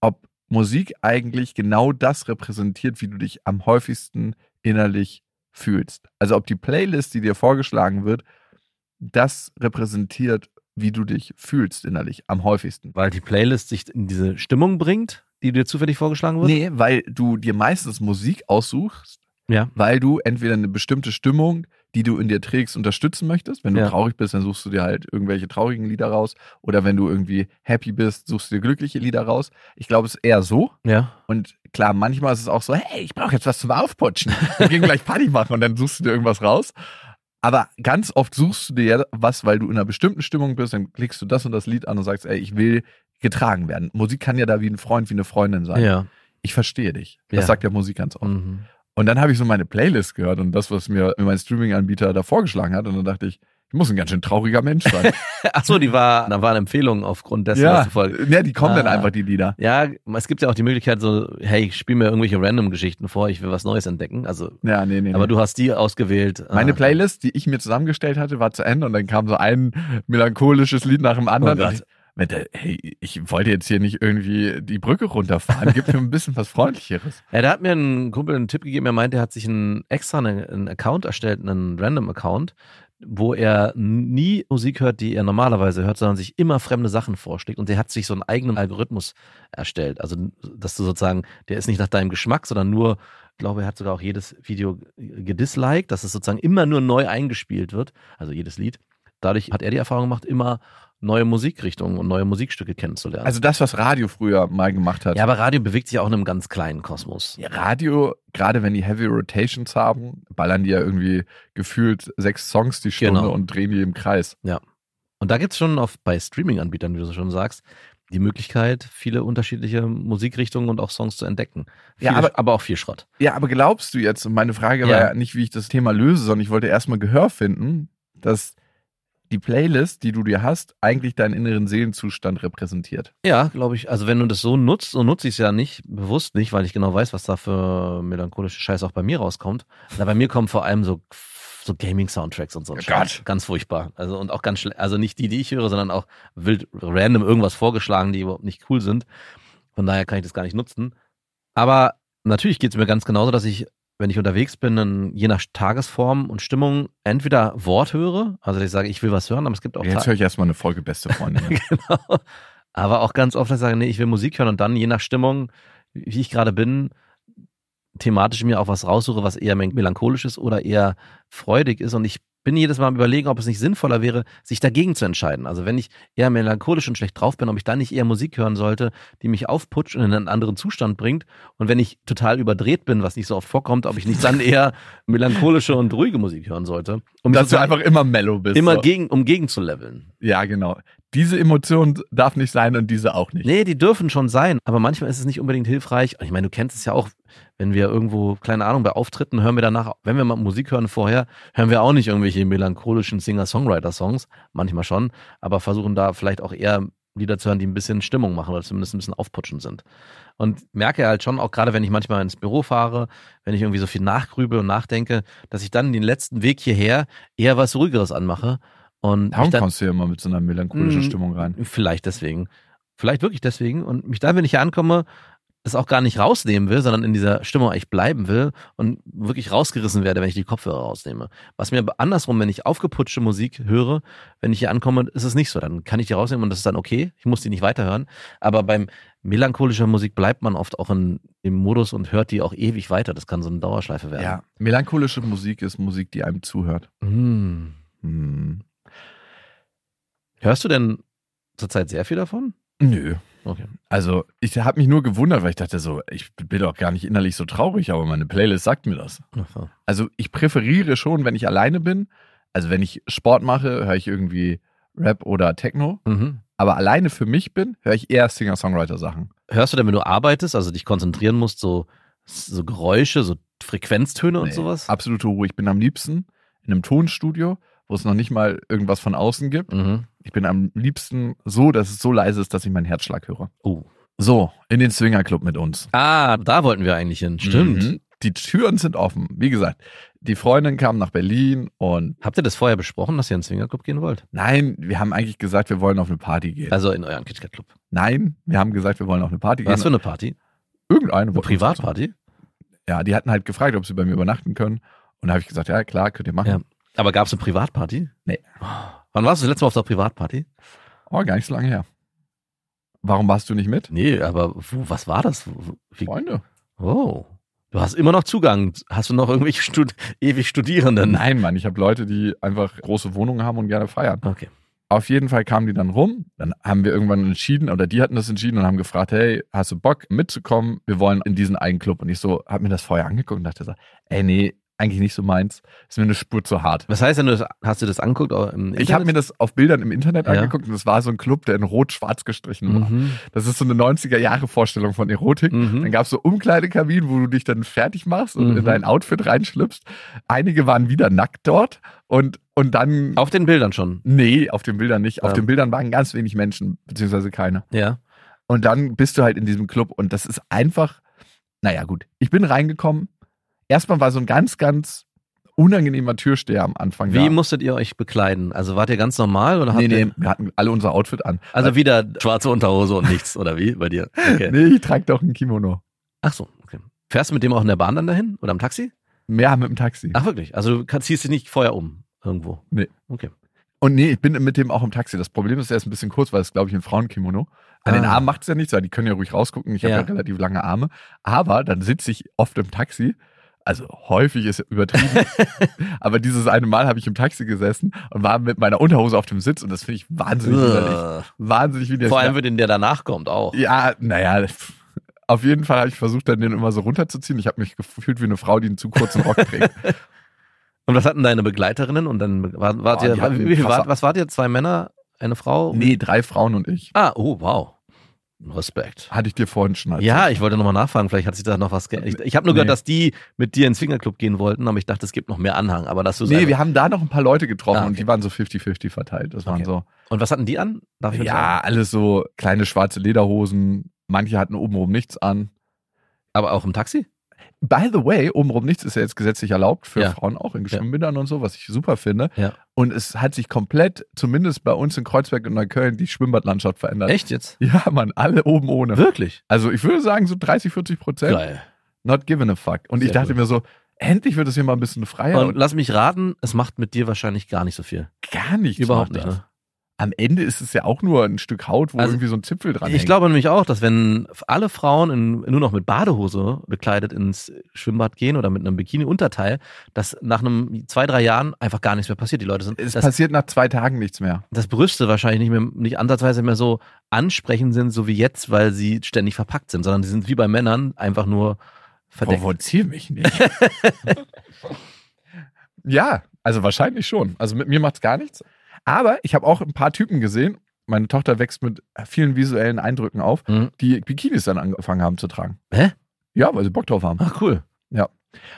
Speaker 3: ob Musik eigentlich genau das repräsentiert, wie du dich am häufigsten innerlich fühlst. Also ob die Playlist, die dir vorgeschlagen wird, das repräsentiert, wie du dich fühlst innerlich am häufigsten.
Speaker 4: Weil die Playlist sich in diese Stimmung bringt, die dir zufällig vorgeschlagen wird.
Speaker 3: Nee, weil du dir meistens Musik aussuchst,
Speaker 4: Ja.
Speaker 3: weil du entweder eine bestimmte Stimmung, die du in dir trägst, unterstützen möchtest. Wenn du
Speaker 4: Ja.
Speaker 3: traurig bist, dann suchst du dir halt irgendwelche traurigen Lieder raus. Oder wenn du irgendwie happy bist, suchst du dir glückliche Lieder raus. Ich glaube, es ist eher so.
Speaker 4: Ja.
Speaker 3: Und klar, manchmal ist es auch so, hey, ich brauche jetzt was zum Aufputschen. Wir gehen gleich Party machen und dann suchst du dir irgendwas raus. Aber ganz oft suchst du dir ja was, weil du in einer bestimmten Stimmung bist, dann klickst du das und das Lied an und sagst, ey, ich will getragen werden. Musik kann ja da wie ein Freund, wie eine Freundin sein.
Speaker 4: Ja.
Speaker 3: Ich verstehe dich. Das
Speaker 4: Ja.
Speaker 3: sagt ja Musik ganz oft.
Speaker 4: Mhm.
Speaker 3: Und dann habe ich so meine Playlist gehört und das, was mir mein Streaming-Anbieter da vorgeschlagen hat. Und dann dachte ich, ich muss ein ganz schön trauriger Mensch sein.
Speaker 4: Ach so, die war, da waren Empfehlungen aufgrund dessen,
Speaker 3: ja,
Speaker 4: was du voll.
Speaker 3: ja, die kommen dann
Speaker 4: Ah.
Speaker 3: einfach, die Lieder.
Speaker 4: Ja, es gibt ja auch die Möglichkeit so, hey, spiel mir irgendwelche random Geschichten vor, ich will was Neues entdecken. Also,
Speaker 3: Ja, nee, nee.
Speaker 4: aber
Speaker 3: nee.
Speaker 4: du hast die ausgewählt.
Speaker 3: Meine
Speaker 4: Ah.
Speaker 3: Playlist, die ich mir zusammengestellt hatte, war zu Ende und dann kam so ein melancholisches Lied nach dem anderen.
Speaker 4: Oh
Speaker 3: Hey, ich wollte jetzt hier nicht irgendwie die Brücke runterfahren. Gib mir ein bisschen was Freundlicheres.
Speaker 4: Ja, da hat mir ein Kumpel einen Tipp gegeben. Er meinte, er hat sich einen extra einen Account erstellt, einen Random-Account, wo er nie Musik hört, die er normalerweise hört, sondern sich immer fremde Sachen vorschlägt. Und der hat sich so einen eigenen Algorithmus erstellt. Also, dass du sozusagen, der ist nicht nach deinem Geschmack, sondern nur, ich glaube, er hat sogar auch jedes Video gedisliked, dass es sozusagen immer nur neu eingespielt wird. Also jedes Lied. Dadurch hat er die Erfahrung gemacht, immer neue Musikrichtungen und neue Musikstücke kennenzulernen.
Speaker 3: Also das, was Radio früher mal gemacht hat.
Speaker 4: ja, aber Radio bewegt sich auch in einem ganz kleinen Kosmos.
Speaker 3: Ja, Radio, gerade wenn die Heavy Rotations haben, ballern die ja irgendwie gefühlt sechs Songs die Stunde
Speaker 4: Genau.
Speaker 3: und drehen die im Kreis.
Speaker 4: Und da gibt's schon auf, bei Streaming-Anbietern, wie du so schon sagst, die Möglichkeit, viele unterschiedliche Musikrichtungen und auch Songs zu entdecken.
Speaker 3: Ja,
Speaker 4: Viele,
Speaker 3: aber-
Speaker 4: aber auch viel Schrott.
Speaker 3: Ja, aber glaubst du jetzt, und meine Frage war
Speaker 4: Ja.
Speaker 3: ja nicht, wie ich das Thema löse, sondern ich wollte erstmal Gehör finden, dass die Playlist, die du dir hast, eigentlich deinen inneren Seelenzustand repräsentiert.
Speaker 4: Ja, glaube ich. Also wenn du das so nutzt, so nutze ich es ja nicht, bewusst nicht, weil ich genau weiß, was da für melancholische Scheiße auch bei mir rauskommt. Na, bei mir kommen vor allem so, so Gaming-Soundtracks und so.
Speaker 3: Oh
Speaker 4: Scheiß.
Speaker 3: Gott.
Speaker 4: Ganz furchtbar. Also und auch ganz also nicht die, die ich höre, sondern auch wild random irgendwas vorgeschlagen, die überhaupt nicht cool sind. Von daher kann ich das gar nicht nutzen. Aber natürlich geht es mir ganz genauso, dass ich, wenn ich unterwegs bin, dann je nach Tagesform und Stimmung entweder Wort höre, also dass ich sage, ich will was hören, aber es gibt auch
Speaker 3: Jetzt
Speaker 4: Ta-
Speaker 3: höre ich erstmal eine Folge Beste Freundin.
Speaker 4: genau. Aber auch ganz oft, dass ich sage, nee, ich will Musik hören und dann je nach Stimmung, wie ich gerade bin, thematisch mir auch was raussuche, was eher mel- melancholisch ist oder eher freudig ist. Und ich bin jedes Mal am überlegen, ob es nicht sinnvoller wäre, sich dagegen zu entscheiden. Also wenn ich eher melancholisch und schlecht drauf bin, ob ich dann nicht eher Musik hören sollte, die mich aufputscht und in einen anderen Zustand bringt. Und wenn ich total überdreht bin, was nicht so oft vorkommt, ob ich nicht dann eher melancholische und ruhige Musik hören sollte. Um
Speaker 3: Dass du einfach immer mellow bist.
Speaker 4: immer
Speaker 3: so.
Speaker 4: gegen, um gegen zu leveln.
Speaker 3: Ja, genau. Diese Emotion darf nicht sein und diese auch nicht.
Speaker 4: Nee, die dürfen schon sein, aber manchmal ist es nicht unbedingt hilfreich. Ich meine, du kennst es ja auch, wenn wir irgendwo, keine Ahnung, bei Auftritten hören wir danach, wenn wir mal Musik hören vorher, hören wir auch nicht irgendwelche melancholischen Singer-Songwriter-Songs, manchmal schon, aber versuchen da vielleicht auch eher Lieder zu hören, die ein bisschen Stimmung machen oder zumindest ein bisschen aufputschend sind. Und merke halt schon, auch gerade wenn ich manchmal ins Büro fahre, wenn ich irgendwie so viel nachgrübel und nachdenke, dass ich dann den letzten Weg hierher eher was Ruhigeres anmache. Und
Speaker 3: Darum
Speaker 4: dann,
Speaker 3: kommst du ja immer mit so einer melancholischen
Speaker 4: Mm,
Speaker 3: Stimmung rein.
Speaker 4: Vielleicht deswegen. Vielleicht wirklich deswegen. Und mich dann, wenn ich hier ankomme, das auch gar nicht rausnehmen will, sondern in dieser Stimmung eigentlich bleiben will und wirklich rausgerissen werde, wenn ich die Kopfhörer rausnehme. Was mir aber andersrum, wenn ich aufgeputschte Musik höre, wenn ich hier ankomme, ist es nicht so. Dann kann ich die rausnehmen und das ist dann okay. Ich muss die nicht weiterhören. Aber beim melancholischer Musik bleibt man oft auch in, im Modus und hört die auch ewig weiter. Das kann so eine Dauerschleife werden.
Speaker 3: Ja, melancholische Musik ist Musik, die einem zuhört.
Speaker 4: Hm.
Speaker 3: Hm.
Speaker 4: Hörst du denn zurzeit sehr viel davon?
Speaker 3: Nö.
Speaker 4: Okay.
Speaker 3: Also, ich habe mich nur gewundert, weil ich dachte so, ich bin doch gar nicht innerlich so traurig, aber meine Playlist sagt mir das.
Speaker 4: So.
Speaker 3: Also, ich präferiere schon, wenn ich alleine bin. Also, wenn ich Sport mache, höre ich irgendwie Rap oder Techno.
Speaker 4: Mhm.
Speaker 3: Aber alleine für mich bin, höre ich eher Singer-Songwriter-Sachen.
Speaker 4: Hörst du denn, wenn du arbeitest, also dich konzentrieren musst, so, so Geräusche, so Frequenztöne und
Speaker 3: Nee,
Speaker 4: sowas?
Speaker 3: Absolute Ruhe. Ich bin am liebsten in einem Tonstudio, wo es noch nicht mal irgendwas von außen gibt.
Speaker 4: Mhm.
Speaker 3: Ich bin am liebsten so, dass es so leise ist, dass ich meinen Herzschlag höre.
Speaker 4: Oh.
Speaker 3: So, in den Swingerclub mit uns.
Speaker 4: Ah, da wollten wir eigentlich hin. Stimmt.
Speaker 3: Mhm. Die Türen sind offen. Wie gesagt, die Freundin kam nach Berlin und
Speaker 4: Habt ihr das vorher besprochen, dass ihr in den Swingerclub gehen wollt?
Speaker 3: nein, wir haben eigentlich gesagt, wir wollen auf eine Party gehen.
Speaker 4: Also in euren KitKat Club.
Speaker 3: nein, wir haben gesagt, wir wollen auf eine Party gehen.
Speaker 4: Was für eine Party?
Speaker 3: Irgendeine.
Speaker 4: Eine Privatparty?
Speaker 3: Ja, die hatten halt gefragt, ob sie bei mir übernachten können. Und da habe ich gesagt, ja klar, könnt ihr machen.
Speaker 4: Ja. Aber gab es eine Privatparty?
Speaker 3: Nee.
Speaker 4: Wann warst du das letzte Mal auf der Privatparty?
Speaker 3: Oh, gar nicht so lange her. Warum warst du nicht mit?
Speaker 4: Nee, aber wo, was war das? Wie,
Speaker 3: Freunde.
Speaker 4: oh. Du hast immer noch Zugang. Hast du noch irgendwelche Stud ewig Studierenden?
Speaker 3: Nein, Mann, ich habe Leute, die einfach große Wohnungen haben und gerne feiern.
Speaker 4: Okay.
Speaker 3: Auf jeden Fall kamen die dann rum. Dann haben wir irgendwann entschieden, oder die hatten das entschieden und haben gefragt, hey, hast du Bock mitzukommen? Wir wollen in diesen einen Club. Und ich so, hab mir das vorher angeguckt und dachte so, ey, nee, eigentlich nicht so meins. Ist mir eine Spur zu hart.
Speaker 4: Was heißt denn, du das, hast du das angeguckt?
Speaker 3: Ich habe mir das auf Bildern im Internet
Speaker 4: Ja.
Speaker 3: angeguckt und es war so ein Club, der in rot-schwarz gestrichen war.
Speaker 4: Mhm.
Speaker 3: Das ist so eine 90er-Jahre-Vorstellung von Erotik.
Speaker 4: Mhm.
Speaker 3: Dann gab es so Umkleidekabinen, wo du dich dann fertig machst und
Speaker 4: Mhm.
Speaker 3: in dein Outfit reinschlüpfst. Einige waren wieder nackt dort und, und dann.
Speaker 4: Auf den Bildern schon.
Speaker 3: Nee, auf den Bildern nicht. Auf
Speaker 4: Ähm.
Speaker 3: den Bildern waren ganz wenig Menschen, beziehungsweise keine.
Speaker 4: Ja.
Speaker 3: Und dann bist du halt in diesem Club und das ist einfach, naja, gut. Ich bin reingekommen. Erstmal war so ein ganz, ganz unangenehmer Türsteher am Anfang.
Speaker 4: Wie
Speaker 3: da.
Speaker 4: musstet ihr euch bekleiden? Also wart ihr ganz normal oder habt
Speaker 3: Nee,
Speaker 4: ihr,
Speaker 3: nee, wir hatten alle unser Outfit an.
Speaker 4: also wieder schwarze Unterhose und nichts oder wie bei dir? Okay.
Speaker 3: Nee, ich trage doch ein Kimono.
Speaker 4: Ach so, okay. Fährst du mit dem auch in der Bahn dann dahin oder im Taxi?
Speaker 3: Mehr mit dem Taxi.
Speaker 4: Ach wirklich? Also du ziehst dich nicht vorher um irgendwo?
Speaker 3: Nee.
Speaker 4: Okay.
Speaker 3: Und nee, ich bin mit dem auch im Taxi. Das Problem ist, er ist ein bisschen kurz, weil es, glaube ich, ein Frauenkimono. An den
Speaker 4: Ah.
Speaker 3: Armen macht es ja nichts, weil die können ja ruhig rausgucken. Ich habe
Speaker 4: Ja.
Speaker 3: ja relativ lange Arme. Aber dann sitze ich oft im Taxi. Also häufig ist übertrieben. aber dieses eine Mal habe ich im Taxi gesessen und war mit meiner Unterhose auf dem Sitz und das finde ich wahnsinnig widerlich. Wahnsinnig widerlich.
Speaker 4: Vor allem für den, der danach kommt auch.
Speaker 3: Ja, naja, auf jeden Fall habe ich versucht, dann den immer so runterzuziehen. Ich habe mich gefühlt wie eine Frau, die einen zu kurzen Rock trägt.
Speaker 4: Und was hatten deine Begleiterinnen? Und dann war, wart
Speaker 3: Boah,
Speaker 4: ihr, wie
Speaker 3: krasse-
Speaker 4: wart, was wart ihr? Zwei Männer, eine Frau?
Speaker 3: nee, drei Frauen und ich.
Speaker 4: Ah, oh, wow. Respekt.
Speaker 3: Hatte ich dir vorhin schon erzählt.
Speaker 4: Ja, ich wollte nochmal nachfragen, vielleicht hat sich da noch was geändert. Ich, ich habe nur gehört,
Speaker 3: Nee.
Speaker 4: dass die mit dir ins Swingerclub gehen wollten, aber ich dachte, es gibt noch mehr Anhang. Aber dass du
Speaker 3: Nee, wir haben da noch ein paar Leute getroffen
Speaker 4: Ah, okay.
Speaker 3: und die waren so 50-50 verteilt. Das waren
Speaker 4: Okay.
Speaker 3: so.
Speaker 4: Und was hatten die an? Darf ich
Speaker 3: Ja, alles so kleine schwarze Lederhosen. Manche hatten obenrum nichts an.
Speaker 4: Aber auch im Taxi?
Speaker 3: By the way, obenrum nichts ist ja jetzt gesetzlich erlaubt für
Speaker 4: Ja.
Speaker 3: Frauen auch in
Speaker 4: Ja.
Speaker 3: Schwimmbädern und so, was ich super finde.
Speaker 4: Ja.
Speaker 3: Und es hat sich komplett, zumindest bei uns in Kreuzberg und Neukölln, die Schwimmbadlandschaft verändert.
Speaker 4: Echt jetzt?
Speaker 3: Ja, Mann, alle oben ohne.
Speaker 4: Wirklich?
Speaker 3: Also ich würde sagen so 30, 40 Prozent.
Speaker 4: Geil.
Speaker 3: Not given a fuck. Und ich
Speaker 4: Sehr
Speaker 3: dachte
Speaker 4: gut.
Speaker 3: mir so, endlich wird es hier mal ein bisschen freier.
Speaker 4: Und lass mich raten, es macht mit dir wahrscheinlich gar nicht so viel.
Speaker 3: gar nichts.
Speaker 4: Überhaupt nicht, ne?
Speaker 3: Am Ende ist es ja auch nur ein Stück Haut, wo
Speaker 4: Also,
Speaker 3: irgendwie so ein Zipfel dran
Speaker 4: Ich
Speaker 3: hängt.
Speaker 4: glaube nämlich auch, dass wenn alle Frauen in, nur noch mit Badehose bekleidet ins Schwimmbad gehen oder mit einem Bikini-Unterteil, dass nach einem zwei, drei Jahren einfach gar nichts mehr passiert. Die Leute sind,
Speaker 3: es
Speaker 4: das,
Speaker 3: passiert nach zwei Tagen nichts mehr.
Speaker 4: dass Brüste wahrscheinlich nicht mehr, nicht ansatzweise mehr so ansprechend sind, so wie jetzt, weil sie ständig verpackt sind, sondern sie sind wie bei Männern einfach nur verdeckt.
Speaker 3: Provozier mich nicht. ja, also wahrscheinlich schon. Also mit mir macht's gar nichts. Aber ich habe auch ein paar Typen gesehen. Meine Tochter wächst mit vielen visuellen Eindrücken auf,
Speaker 4: Mhm.
Speaker 3: die Bikinis dann angefangen haben zu tragen.
Speaker 4: Hä?
Speaker 3: Ja, weil sie Bock drauf haben.
Speaker 4: Ach cool.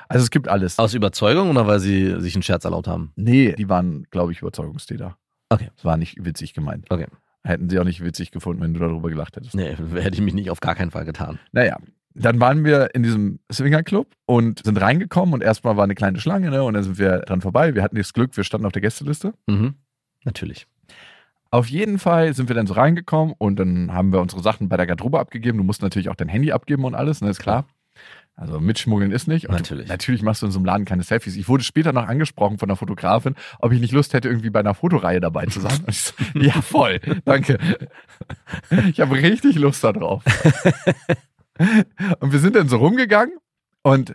Speaker 3: Also es gibt alles.
Speaker 4: Aus Überzeugung oder weil sie sich einen Scherz erlaubt haben?
Speaker 3: Nee, die waren, glaube ich, Überzeugungstäter.
Speaker 4: Okay.
Speaker 3: Das war nicht witzig gemeint.
Speaker 4: Okay.
Speaker 3: Hätten sie auch nicht witzig gefunden, wenn du darüber gelacht hättest.
Speaker 4: Nee, hätte ich mich nicht auf gar keinen Fall getan.
Speaker 3: Naja, dann waren wir in diesem Swingerclub und sind reingekommen und erstmal war eine kleine Schlange, ne? Und dann sind wir dran vorbei. Wir hatten das Glück, wir standen auf der Gästeliste.
Speaker 4: Mhm. Natürlich.
Speaker 3: Auf jeden Fall sind wir dann so reingekommen und dann haben wir unsere Sachen bei der Garderobe abgegeben. Du musst natürlich auch dein Handy abgeben und alles, ne? Ist klar. Also mitschmuggeln ist nicht. Und
Speaker 4: Natürlich.
Speaker 3: Natürlich machst du in so einem Laden keine Selfies. Ich wurde später noch angesprochen von der Fotografin, ob ich nicht Lust hätte, irgendwie bei einer Fotoreihe dabei zu sein. So, ja, voll. Danke. Ich habe richtig Lust darauf. Und wir sind dann so rumgegangen und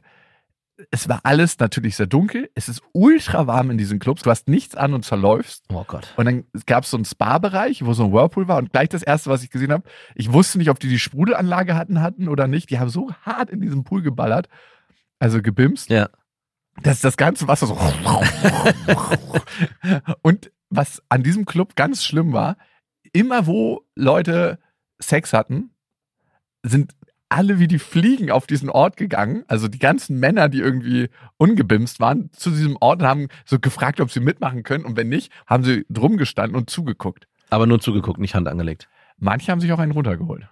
Speaker 3: es war alles natürlich sehr dunkel. Es ist ultra warm in diesen Clubs. Du hast nichts an und zerläufst.
Speaker 4: Oh Gott.
Speaker 3: Und dann gab es so einen Spa-Bereich, wo so ein Whirlpool war. Und gleich das erste, was ich gesehen habe, ich wusste nicht, ob die die Sprudelanlage hatten, hatten oder nicht. Die haben so hart in diesem Pool geballert, also gebimst,
Speaker 4: Ja.
Speaker 3: dass das ganze Wasser so. Und was an diesem Club ganz schlimm war, immer wo Leute Sex hatten, sind alle wie die Fliegen auf diesen Ort gegangen. Also die ganzen Männer, die irgendwie ungebimst waren, zu diesem Ort und haben so gefragt, ob sie mitmachen können. Und wenn nicht, haben sie drum gestanden und zugeguckt.
Speaker 4: Aber nur zugeguckt, nicht Hand angelegt.
Speaker 3: Manche haben sich auch einen runtergeholt.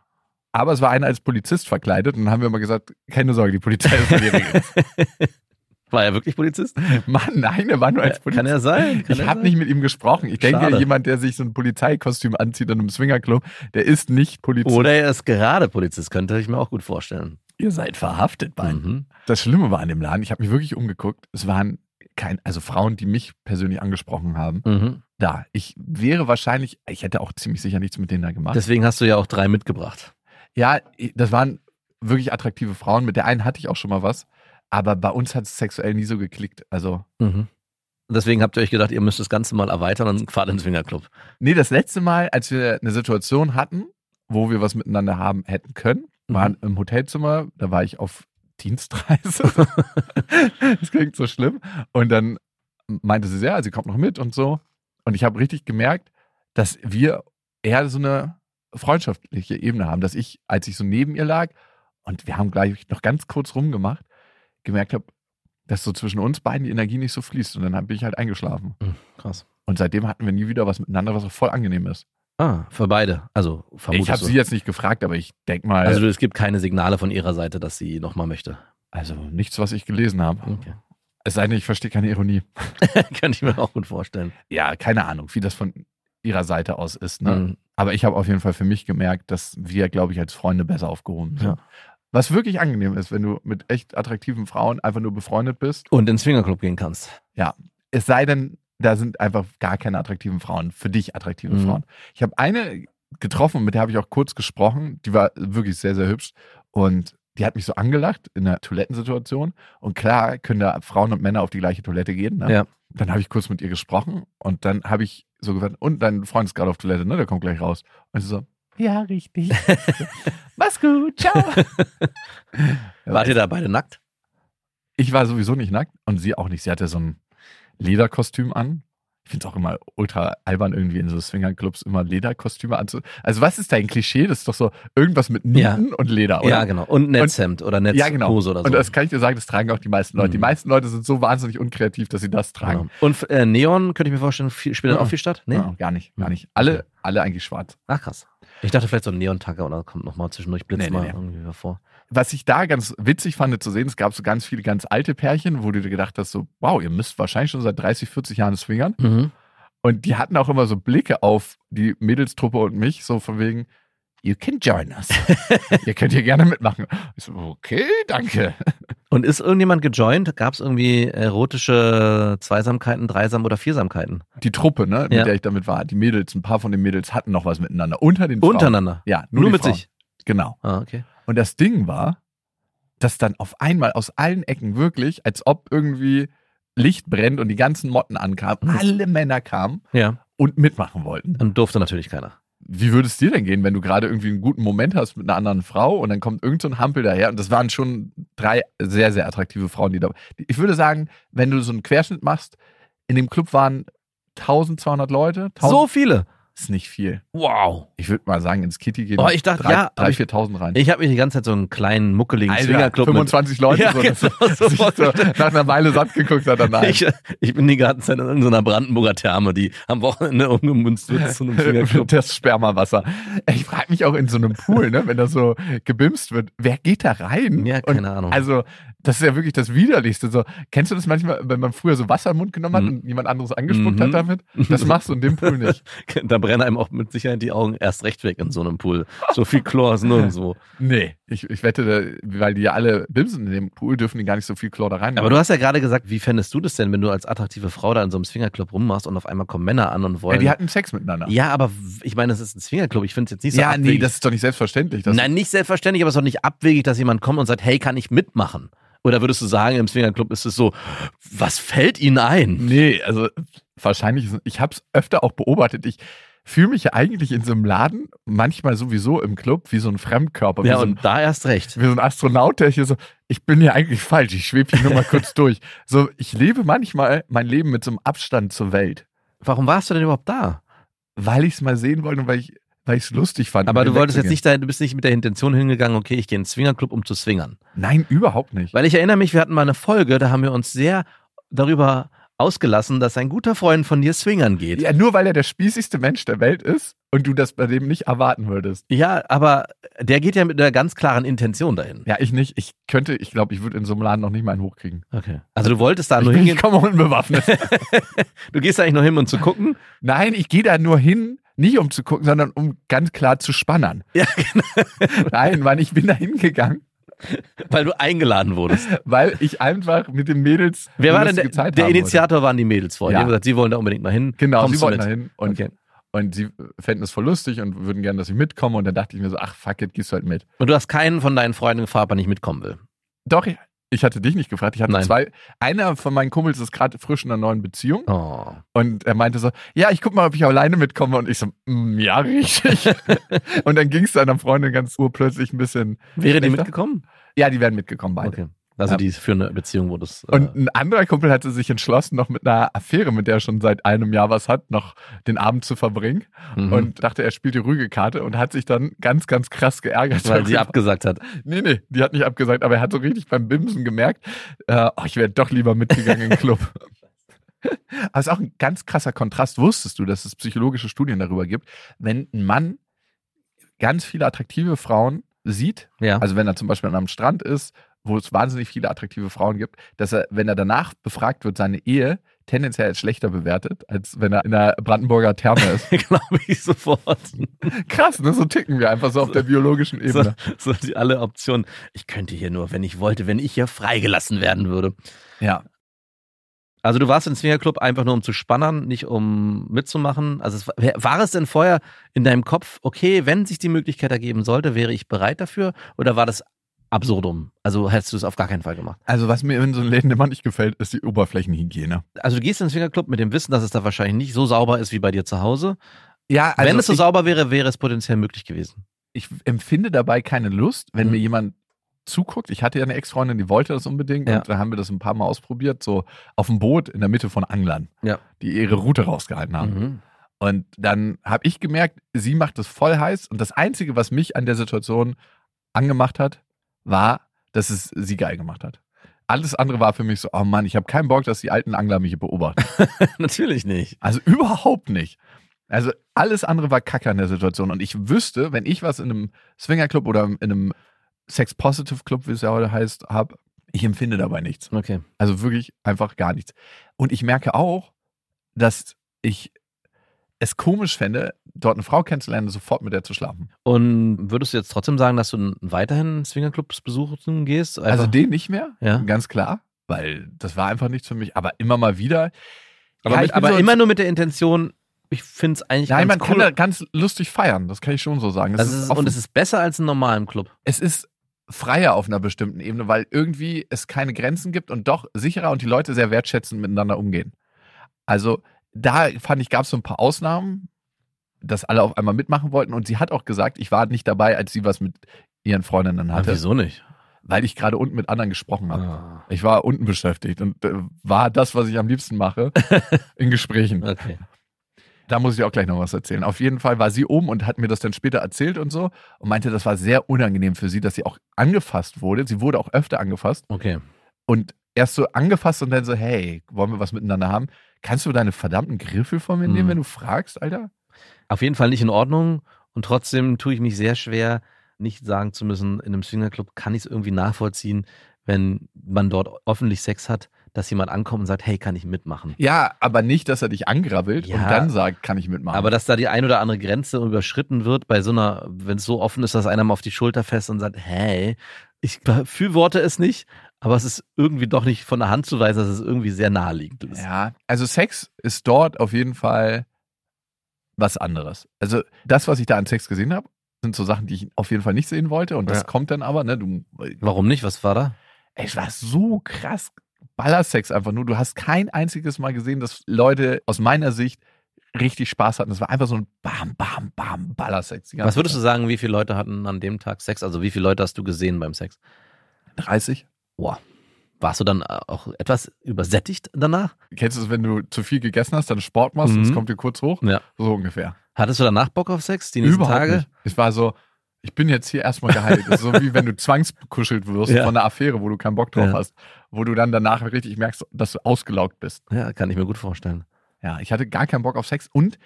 Speaker 3: Aber es war einer als Polizist verkleidet und dann haben wir immer gesagt, keine Sorge, die Polizei ist bei dir.
Speaker 4: War er wirklich Polizist?
Speaker 3: Mann, nein, er war nur als Polizist.
Speaker 4: Kann er sein? Kann
Speaker 3: ich habe nicht mit ihm gesprochen. Ich denke,
Speaker 4: Schade.
Speaker 3: jemand, der sich so ein Polizeikostüm anzieht in einem Swingerclub, der ist nicht Polizist.
Speaker 4: Oder er ist gerade Polizist, könnte ich mir auch gut vorstellen.
Speaker 3: ihr seid verhaftet, Mann.
Speaker 4: Mhm.
Speaker 3: Das Schlimme war an dem Laden, ich habe mich wirklich umgeguckt. Es waren kein, also Frauen, die mich persönlich angesprochen haben,
Speaker 4: Mhm.
Speaker 3: da. Ich wäre wahrscheinlich, ich hätte auch ziemlich sicher nichts mit denen da gemacht.
Speaker 4: Deswegen hast du ja auch drei mitgebracht.
Speaker 3: ja, das waren wirklich attraktive Frauen. Mit der einen hatte ich auch schon mal was. Aber bei uns hat es sexuell nie so geklickt. Also,
Speaker 4: Mhm. Deswegen habt ihr euch gedacht, ihr müsst das Ganze mal erweitern und fahrt ins Swingerclub.
Speaker 3: nee, das letzte Mal, als wir eine Situation hatten, wo wir was miteinander haben hätten können, waren im Hotelzimmer. Da war ich auf Dienstreise. das klingt so schlimm. Und dann meinte sie, ja, sie kommt noch mit und so. Und ich habe richtig gemerkt, dass wir eher so eine freundschaftliche Ebene haben, dass ich, als ich so neben ihr lag und wir haben gleich noch ganz kurz rumgemacht, gemerkt habe, dass so zwischen uns beiden die Energie nicht so fließt. Und dann bin ich halt eingeschlafen.
Speaker 4: Mhm. Krass.
Speaker 3: Und seitdem hatten wir nie wieder was miteinander, was auch voll angenehm ist.
Speaker 4: Ah, für beide. Also vermutest
Speaker 3: ich habe sie jetzt nicht gefragt, aber ich denke mal,
Speaker 4: Also
Speaker 3: also,
Speaker 4: es gibt keine Signale von ihrer Seite, dass sie nochmal möchte.
Speaker 3: nichts, was ich gelesen habe.
Speaker 4: Okay.
Speaker 3: Es sei denn, ich verstehe keine Ironie.
Speaker 4: Könnte ich mir auch gut vorstellen.
Speaker 3: Ja, keine Ahnung, wie das von ihrer Seite aus ist. Ne?
Speaker 4: Mhm.
Speaker 3: Aber ich habe auf jeden Fall für mich gemerkt, dass wir, glaube ich, als Freunde besser aufgehoben sind.
Speaker 4: Ja.
Speaker 3: Was wirklich angenehm ist, wenn du mit echt attraktiven Frauen einfach nur befreundet bist.
Speaker 4: Und ins Swingerclub gehen kannst.
Speaker 3: Es sei denn, da sind einfach gar keine attraktiven Frauen, für dich attraktive
Speaker 4: Mhm.
Speaker 3: Frauen. Ich habe eine getroffen, mit der habe ich auch kurz gesprochen. Die war wirklich sehr, sehr hübsch. Und die hat mich so angelacht in einer Toilettensituation. Und klar können da Frauen und Männer auf die gleiche Toilette gehen. Ne?
Speaker 4: Ja.
Speaker 3: Dann habe ich kurz mit ihr gesprochen und dann habe ich so gesagt, und dein Freund ist gerade auf Toilette, ne? Der kommt gleich raus. Und sie so, ja, richtig. Mach's gut, ciao.
Speaker 4: Wart ihr da beide nackt?
Speaker 3: Ich war sowieso nicht nackt und sie auch nicht. Sie hatte so ein Lederkostüm an. Ich finde es auch immer ultra albern, irgendwie in so Swingerclubs immer Lederkostüme anzu. Also, was ist dein Klischee? Das ist doch so irgendwas mit Nieten und Leder, oder?
Speaker 4: Ja, genau. Und Netzhemd oder Netzhose
Speaker 3: Ja, genau.
Speaker 4: oder so.
Speaker 3: Und das kann ich dir sagen, das tragen auch die meisten Leute. Die
Speaker 4: Mhm.
Speaker 3: meisten Leute sind so wahnsinnig unkreativ, dass sie das tragen.
Speaker 4: genau. Und äh, Neon, könnte ich mir vorstellen, spielt dann
Speaker 3: Ja.
Speaker 4: auch viel statt? Nee?
Speaker 3: Ja, gar nicht, gar
Speaker 4: Mhm.
Speaker 3: nicht. Alle, alle eigentlich schwarz.
Speaker 4: Ach krass. Ich dachte vielleicht so ein Neon-Tacker oder kommt nochmal zwischendurch Blitz
Speaker 3: Nee, nee,
Speaker 4: mal
Speaker 3: nee.
Speaker 4: irgendwie hervor.
Speaker 3: Was ich da ganz witzig fand zu sehen, es gab so ganz viele ganz alte Pärchen, wo du dir gedacht hast, so, wow, ihr müsst wahrscheinlich schon seit 30, 40 Jahren swingern.
Speaker 4: Mhm.
Speaker 3: Und die hatten auch immer so Blicke auf die Mädelstruppe und mich, so von wegen, you can join us. ihr könnt hier gerne mitmachen. Ich so, okay, danke.
Speaker 4: Und ist irgendjemand gejoint? Gab es irgendwie erotische Zweisamkeiten, Dreisam oder Viersamkeiten?
Speaker 3: Die Truppe, ne, mit
Speaker 4: Ja.
Speaker 3: der ich damit war, die Mädels, ein paar von den Mädels hatten noch was miteinander. Unter den Frauen.
Speaker 4: Untereinander?
Speaker 3: Ja, nur,
Speaker 4: Nur mit
Speaker 3: Frauen.
Speaker 4: sich?
Speaker 3: Genau.
Speaker 4: Ah, okay.
Speaker 3: Und das Ding war, dass dann auf einmal aus allen Ecken wirklich, als ob irgendwie Licht brennt und die ganzen Motten ankamen,
Speaker 4: Mhm.
Speaker 3: alle Männer kamen
Speaker 4: Ja.
Speaker 3: und mitmachen wollten.
Speaker 4: Dann durfte natürlich keiner.
Speaker 3: Wie würde es dir denn gehen, wenn du gerade irgendwie einen guten Moment hast mit einer anderen Frau und dann kommt irgend so ein Hampel daher und das waren schon drei sehr, sehr attraktive Frauen, die da Ich würde sagen, wenn du so einen Querschnitt machst, in dem Club waren 1200 Leute. 1000
Speaker 4: So viele.
Speaker 3: Ist nicht viel.
Speaker 4: Wow.
Speaker 3: Ich würde mal sagen, ins Kitty gehen
Speaker 4: Oh, ich dachte,
Speaker 3: drei,
Speaker 4: ja, aber
Speaker 3: 3.000,
Speaker 4: ich-
Speaker 3: 4.000 rein.
Speaker 4: Ich habe mich die ganze Zeit so einen kleinen, muckeligen
Speaker 3: Alter,
Speaker 4: Swingerclub mit
Speaker 3: 25 Leute,
Speaker 4: Ja,
Speaker 3: so,
Speaker 4: genau, so
Speaker 3: so nach einer Weile satt geguckt hat danach.
Speaker 4: Ich, ich bin die ganze Zeit in irgendeiner Brandenburger Therme, die am Wochenende umgemünzt wird zu einem Swingerclub.
Speaker 3: das Spermawasser. Ich frage mich auch in so einem Pool, ne, wenn das so gebimst wird, wer geht da rein?
Speaker 4: Ja,
Speaker 3: Und
Speaker 4: keine Ahnung.
Speaker 3: Also, das ist ja wirklich das Widerlichste. So, kennst du das manchmal, wenn man früher so Wasser im Mund genommen hat
Speaker 4: Mhm.
Speaker 3: und jemand anderes angespuckt
Speaker 4: Mhm.
Speaker 3: hat damit? Das machst du in dem Pool nicht.
Speaker 4: Da brennen einem auch mit Sicherheit die Augen erst recht weg in so einem Pool. So viel Chlor ist nirgendwo.
Speaker 3: Nee, ich, ich wette, weil die ja alle bimsen in dem Pool, dürfen die gar nicht so viel Chlor da rein.
Speaker 4: Aber du hast ja gerade gesagt, wie fändest du das denn, wenn du als attraktive Frau da in so einem Swingerclub rummachst und auf einmal kommen Männer an und
Speaker 3: ja,
Speaker 4: wollen.
Speaker 3: die hatten Sex miteinander.
Speaker 4: Ja, aber ich meine, das ist ein Swingerclub. Ich finde es jetzt nicht so
Speaker 3: Ja,
Speaker 4: abwegig.
Speaker 3: nee, das ist doch nicht selbstverständlich.
Speaker 4: Nein, nicht selbstverständlich, aber es ist doch nicht abwegig, dass jemand kommt und sagt, hey, kann ich mitmachen? Oder würdest du sagen, im Swingerclub ist es so, was fällt ihnen ein?
Speaker 3: Nee, also wahrscheinlich, ich habe es öfter auch beobachtet. Ich fühle mich ja eigentlich in so einem Laden, manchmal sowieso im Club, wie so ein Fremdkörper, wie,
Speaker 4: Ja,
Speaker 3: so, ein,
Speaker 4: und da erst recht.
Speaker 3: wie so ein Astronaut, der hier so, ich bin hier eigentlich falsch, ich schwebe hier nur mal kurz durch. So, ich lebe manchmal mein Leben mit so einem Abstand zur Welt,
Speaker 4: Warum warst du denn überhaupt da?
Speaker 3: weil ich es mal sehen wollte und weil ich weil ich es lustig fand.
Speaker 4: Aber du wolltest jetzt nicht da, du bist nicht mit der Intention hingegangen, okay, ich gehe in den Swingerclub, um zu swingern.
Speaker 3: Nein, überhaupt nicht.
Speaker 4: Weil ich erinnere mich, wir hatten mal eine Folge, da haben wir uns sehr darüber ausgelassen, dass ein guter Freund von dir swingern geht.
Speaker 3: Ja, nur weil er der spießigste Mensch der Welt ist und du das bei dem nicht erwarten würdest.
Speaker 4: Ja, aber der geht ja mit einer ganz klaren Intention dahin.
Speaker 3: Ja, ich nicht. Ich könnte, ich glaube, ich würde in so einem Laden noch nicht mal einen hochkriegen.
Speaker 4: Okay. Also du wolltest da
Speaker 3: Ich,
Speaker 4: nur
Speaker 3: bin, ich
Speaker 4: hingehen.
Speaker 3: komme unbewaffnet.
Speaker 4: Du gehst da eigentlich nur hin, um zu gucken.
Speaker 3: Nein, ich gehe da nur hin, nicht um zu gucken, sondern um ganz klar zu spannern.
Speaker 4: Ja,
Speaker 3: Nein, Mann, ich bin da hingegangen,
Speaker 4: weil du eingeladen wurdest.
Speaker 3: weil ich einfach mit den Mädels
Speaker 4: Wer war denn der, der. Initiator? Waren die Mädels vorher. Die
Speaker 3: Ja.
Speaker 4: haben gesagt, sie wollen da unbedingt mal hin.
Speaker 3: Genau,
Speaker 4: Kommst
Speaker 3: sie
Speaker 4: mit?
Speaker 3: da hin und,
Speaker 4: Okay.
Speaker 3: und sie fänden es voll lustig und würden gerne, dass ich mitkomme. Und dann dachte ich mir so, ach fuck it, gehst du halt mit.
Speaker 4: Und du hast keinen von deinen Freunden gefragt, ob er nicht mitkommen will.
Speaker 3: Doch, ich, hatte dich nicht gefragt. Ich hatte
Speaker 4: Nein.
Speaker 3: zwei. Einer von meinen Kumpels ist gerade frisch in einer neuen Beziehung.
Speaker 4: Oh.
Speaker 3: Und er meinte so, ja, ich guck mal, ob ich alleine mitkomme. Und ich so, mm, ja, richtig. und dann ging es seiner Freundin ganz urplötzlich ein bisschen,
Speaker 4: Wäre die
Speaker 3: Echt?
Speaker 4: mitgekommen?
Speaker 3: ja, die wären mitgekommen beide.
Speaker 4: Okay. Also
Speaker 3: Ja.
Speaker 4: die für eine Beziehung, wo das. äh,
Speaker 3: Und ein anderer Kumpel hatte sich entschlossen, noch mit einer Affäre, mit der er schon seit einem Jahr was hat, noch den Abend zu verbringen.
Speaker 4: mhm.
Speaker 3: Und dachte, er spielt die Rügekarte und hat sich dann ganz, ganz krass geärgert.
Speaker 4: weil sie abgesagt hat.
Speaker 3: Nee, nee, die hat nicht abgesagt, aber er hat so richtig beim Bimsen gemerkt, äh, oh, ich wäre doch lieber mitgegangen den Club. Aber es ist auch ein ganz krasser Kontrast. Wusstest du, dass es psychologische Studien darüber gibt, wenn ein Mann ganz viele attraktive Frauen sieht,
Speaker 4: Ja.
Speaker 3: also wenn er zum Beispiel an einem Strand ist, wo es wahnsinnig viele attraktive Frauen gibt, dass er, wenn er danach befragt wird, seine Ehe tendenziell als schlechter bewertet, als wenn er in der Brandenburger Therme ist.
Speaker 4: Glaube ich sofort.
Speaker 3: Krass, ne? So ticken wir einfach so auf der biologischen
Speaker 4: So,
Speaker 3: Ebene.
Speaker 4: so die alle Optionen. Ich könnte hier nur, wenn ich wollte, wenn ich hier freigelassen werden würde.
Speaker 3: Ja.
Speaker 4: Also du warst im Swingerclub einfach nur um zu spannern, nicht um mitzumachen. Also es war es denn vorher in deinem Kopf, okay, wenn sich die Möglichkeit ergeben sollte, wäre ich bereit dafür? Oder war das absurdum? Also hättest du es auf gar keinen Fall gemacht?
Speaker 3: Also was mir in so einem Läden immer nicht gefällt, ist die Oberflächenhygiene.
Speaker 4: Also du gehst in den Swingerclub mit dem Wissen, dass es da wahrscheinlich nicht so sauber ist wie bei dir zu Hause.
Speaker 3: Ja, also
Speaker 4: wenn es so
Speaker 3: ich,
Speaker 4: sauber wäre, wäre es potenziell möglich gewesen.
Speaker 3: ich empfinde dabei keine Lust, wenn
Speaker 4: Mhm.
Speaker 3: mir jemand zuguckt. Ich hatte ja eine Ex-Freundin, die wollte das unbedingt
Speaker 4: Ja.
Speaker 3: und dann haben wir das ein paar Mal ausprobiert, so auf dem Boot in der Mitte von Anglern,
Speaker 4: Ja.
Speaker 3: die ihre Route rausgehalten haben.
Speaker 4: Mhm.
Speaker 3: Und dann habe ich gemerkt, sie macht das voll heiß und das Einzige, was mich an der Situation angemacht hat, war, dass es sie geil gemacht hat. Alles andere war für mich so, oh Mann, ich habe keinen Bock, dass die alten Angler mich beobachten.
Speaker 4: Natürlich nicht.
Speaker 3: Also überhaupt nicht. Also alles andere war kacke an der Situation. Und ich wüsste, wenn ich was in einem Swingerclub oder in einem Sex-Positive-Club, wie es ja heute heißt, habe, ich empfinde dabei nichts.
Speaker 4: Okay.
Speaker 3: Also wirklich einfach gar nichts. Und ich merke auch, dass ich es komisch fände, dort eine Frau kennenzulernen, sofort mit der zu schlafen.
Speaker 4: Und würdest du jetzt trotzdem sagen, dass du weiterhin Swingerclubs besuchen gehst?
Speaker 3: Also
Speaker 4: Einfach-
Speaker 3: den nicht mehr,
Speaker 4: Ja.
Speaker 3: ganz klar, weil das war einfach nichts für mich. Aber immer mal wieder.
Speaker 4: aber
Speaker 3: Ja,
Speaker 4: mit, aber
Speaker 3: so-
Speaker 4: immer nur mit der Intention, ich finde es eigentlich
Speaker 3: Nein, man
Speaker 4: ganz
Speaker 3: kann
Speaker 4: cool.
Speaker 3: da ganz lustig feiern, das kann ich schon so sagen. Das
Speaker 4: also es ist, und es ist besser als in normalen Club.
Speaker 3: es ist freier auf einer bestimmten Ebene, weil irgendwie es keine Grenzen gibt und doch sicherer und die Leute sehr wertschätzend miteinander umgehen. Also da fand ich, gab es so ein paar Ausnahmen, dass alle auf einmal mitmachen wollten und sie hat auch gesagt, ich war nicht dabei, als sie was mit ihren Freundinnen hatte,
Speaker 4: wieso nicht?
Speaker 3: weil ich gerade unten mit anderen gesprochen habe.
Speaker 4: Ah,
Speaker 3: Ich war unten beschäftigt und äh, war das, was ich am liebsten mache, in Gesprächen.
Speaker 4: okay.
Speaker 3: Da muss ich auch gleich noch was erzählen. Auf jeden Fall war sie oben und hat mir das dann später erzählt und so und meinte, das war sehr unangenehm für sie, dass sie auch angefasst wurde. Sie wurde auch öfter angefasst
Speaker 4: Okay.
Speaker 3: und erst so angefasst und dann so, hey, wollen wir was miteinander haben? Kannst du deine verdammten Griffel von mir nehmen,
Speaker 4: Mhm.
Speaker 3: wenn du fragst, Alter?
Speaker 4: Auf jeden Fall nicht in Ordnung. Und trotzdem tue ich mich sehr schwer, nicht sagen zu müssen, in einem Swingerclub kann ich es irgendwie nachvollziehen, wenn man dort öffentlich Sex hat, dass jemand ankommt und sagt, hey, kann ich mitmachen?
Speaker 3: Ja, aber nicht, dass er dich angrabbelt
Speaker 4: Ja.
Speaker 3: und dann sagt, kann ich mitmachen.
Speaker 4: Aber dass da die ein oder andere Grenze überschritten wird, bei so einer, wenn es so offen ist, dass einer mal auf die Schulter fest und sagt, hey, ich befürworte es nicht, aber es ist irgendwie doch nicht von der Hand zu weisen, dass es irgendwie sehr naheliegend ist.
Speaker 3: Ja, also Sex ist dort auf jeden Fall was anderes. Also das, was ich da an Sex gesehen habe, sind so Sachen, die ich auf jeden Fall nicht sehen wollte. Und das
Speaker 4: Ja.
Speaker 3: kommt dann aber, ne? Du,
Speaker 4: Warum nicht? Was war da?
Speaker 3: ey, es war so krass Ballersex einfach nur. Du hast kein einziges Mal gesehen, dass Leute aus meiner Sicht richtig Spaß hatten. Es war einfach so ein Bam, Bam, Bam, Ballersex.
Speaker 4: Was würdest du sagen, wie viele Leute hatten an dem Tag Sex? Also wie viele Leute hast du gesehen beim Sex?
Speaker 3: 30?
Speaker 4: Boah. Warst du dann auch etwas übersättigt danach?
Speaker 3: Kennst du es, wenn du zu viel gegessen hast, dann Sport machst und es
Speaker 4: Mhm.
Speaker 3: kommt dir kurz hoch?
Speaker 4: Ja.
Speaker 3: So ungefähr.
Speaker 4: Hattest du danach Bock auf Sex? Die nächsten
Speaker 3: Überhaupt
Speaker 4: Tage?
Speaker 3: nicht. Es war so, ich bin jetzt hier erstmal geheilt. Das ist so wie wenn du zwangskuschelt wirst
Speaker 4: Ja.
Speaker 3: von einer Affäre, wo du keinen Bock drauf
Speaker 4: Ja.
Speaker 3: hast. Wo du dann danach richtig merkst, dass du ausgelaugt bist.
Speaker 4: Ja, kann ich mir gut vorstellen.
Speaker 3: Ja, ich hatte gar keinen Bock auf Sex und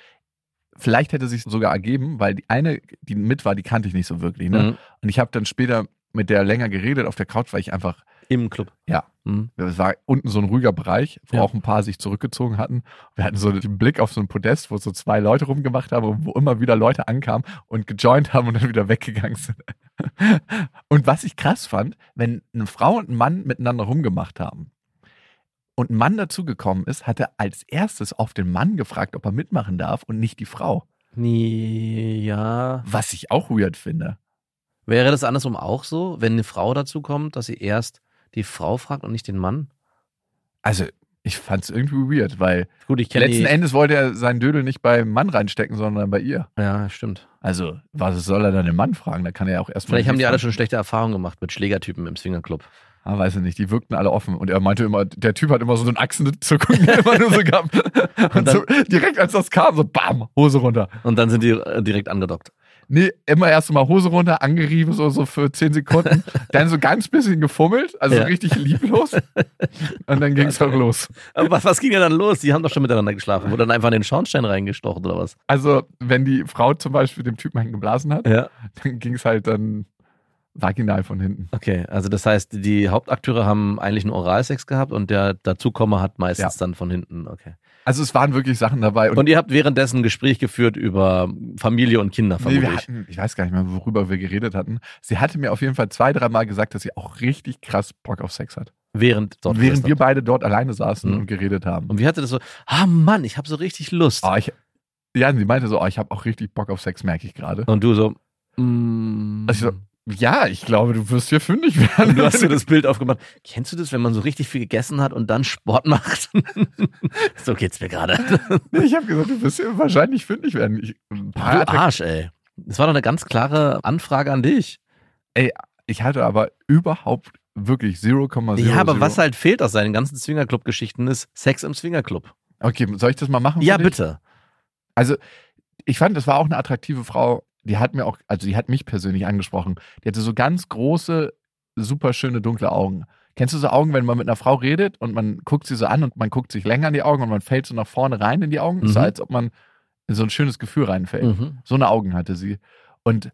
Speaker 3: vielleicht hätte es sich sogar ergeben, weil die eine, die mit war, die kannte ich nicht so wirklich. Ne?
Speaker 4: Mhm.
Speaker 3: Und ich habe dann später mit der länger geredet auf der Couch, weil ich einfach,
Speaker 4: Im Club.
Speaker 3: Ja.
Speaker 4: Mhm.
Speaker 3: es war unten so ein ruhiger Bereich, wo
Speaker 4: Ja.
Speaker 3: auch ein paar sich zurückgezogen hatten. Wir hatten so den Blick auf so ein Podest, wo so zwei Leute rumgemacht haben und wo immer wieder Leute ankamen und gejoint haben und dann wieder weggegangen sind. Und was ich krass fand, wenn eine Frau und ein Mann miteinander rumgemacht haben und ein Mann dazugekommen ist, hat er als erstes auf den Mann gefragt, ob er mitmachen darf und nicht die Frau.
Speaker 4: Nee, ja.
Speaker 3: Was ich auch weird finde.
Speaker 4: Wäre das andersrum auch so, wenn eine Frau dazu kommt, dass sie erst die Frau fragt und nicht den Mann?
Speaker 3: Also, ich fand es irgendwie weird, weil
Speaker 4: Gut,
Speaker 3: letzten
Speaker 4: die.
Speaker 3: Endes wollte er seinen Dödel nicht beim Mann reinstecken, sondern bei ihr.
Speaker 4: Ja, stimmt.
Speaker 3: Also, was soll er dann den Mann fragen? Da kann er ja auch erstmal.
Speaker 4: Vielleicht haben die alle schon schlechte Erfahrungen gemacht mit Schlägertypen im Swingerclub.
Speaker 3: Ah, weiß ich nicht. Die wirkten alle offen. Und er meinte immer, der Typ hat immer so einen Achsenzuckung immer nur so gehabt. Und,
Speaker 4: dann-
Speaker 3: so, direkt als das kam, so bam, Hose runter.
Speaker 4: Und dann sind die äh, direkt angedockt.
Speaker 3: Nee, immer erst mal Hose runter, angerieben, so, so für 10 Sekunden. dann so ganz bisschen gefummelt, also
Speaker 4: Ja.
Speaker 3: richtig lieblos. Und dann ging es auch los.
Speaker 4: Aber was, was ging denn dann los? Die haben doch schon miteinander geschlafen. Wurde dann einfach in den Schornstein reingestochen oder was?
Speaker 3: Also, wenn die Frau zum Beispiel dem Typen einen geblasen hat,
Speaker 4: Ja.
Speaker 3: dann ging es halt dann vaginal von hinten.
Speaker 4: Okay, also das heißt, die Hauptakteure haben eigentlich einen Oralsex gehabt und der Dazukommer hat meistens dann von hinten, okay.
Speaker 3: Also, es waren wirklich Sachen dabei.
Speaker 4: Und ihr habt währenddessen ein Gespräch geführt über Familie und Kinder,
Speaker 3: Nee,
Speaker 4: vermute
Speaker 3: wir
Speaker 4: ich.
Speaker 3: hatten, ich weiß gar nicht mehr, worüber wir geredet hatten. Sie hatte mir auf jeden Fall zwei, dreimal gesagt, dass sie auch richtig krass Bock auf Sex hat.
Speaker 4: Während dort
Speaker 3: Während wir beide dort alleine saßen
Speaker 4: Mhm.
Speaker 3: und geredet haben.
Speaker 4: Und wie hatte das so? Ah Mann, ich habe so richtig Lust.
Speaker 3: Oh, ich, ja, sie meinte so, oh, ich habe auch richtig Bock auf Sex, merke ich gerade.
Speaker 4: Und du so, mm,
Speaker 3: Also, ja, ich glaube, du wirst hier fündig werden.
Speaker 4: Und du hast dir das Bild aufgemacht. Kennst du das, wenn man so richtig viel gegessen hat und dann Sport macht? so geht's mir gerade.
Speaker 3: Ich habe gesagt, du wirst hier wahrscheinlich fündig werden. Ich,
Speaker 4: Du Arsch, ey. Das war doch eine ganz klare Anfrage an dich.
Speaker 3: ich hatte aber überhaupt wirklich 0,0.
Speaker 4: Ja, aber was halt fehlt aus seinen ganzen Swingerclub-Geschichten ist Sex im Swingerclub.
Speaker 3: Okay, soll ich das mal machen?
Speaker 4: Ja, bitte.
Speaker 3: Also, ich fand, das war auch eine attraktive Frau. Die hat mir auch, also die hat mich persönlich angesprochen. Die hatte so ganz große, super schöne dunkle Augen. Kennst du so Augen, wenn man mit einer Frau redet und man guckt sie so an und man guckt sich länger in die Augen und man fällt so nach vorne rein in die Augen? So
Speaker 4: Mhm.
Speaker 3: als ob man in so ein schönes Gefühl reinfällt.
Speaker 4: Mhm.
Speaker 3: So eine Augen hatte sie. Und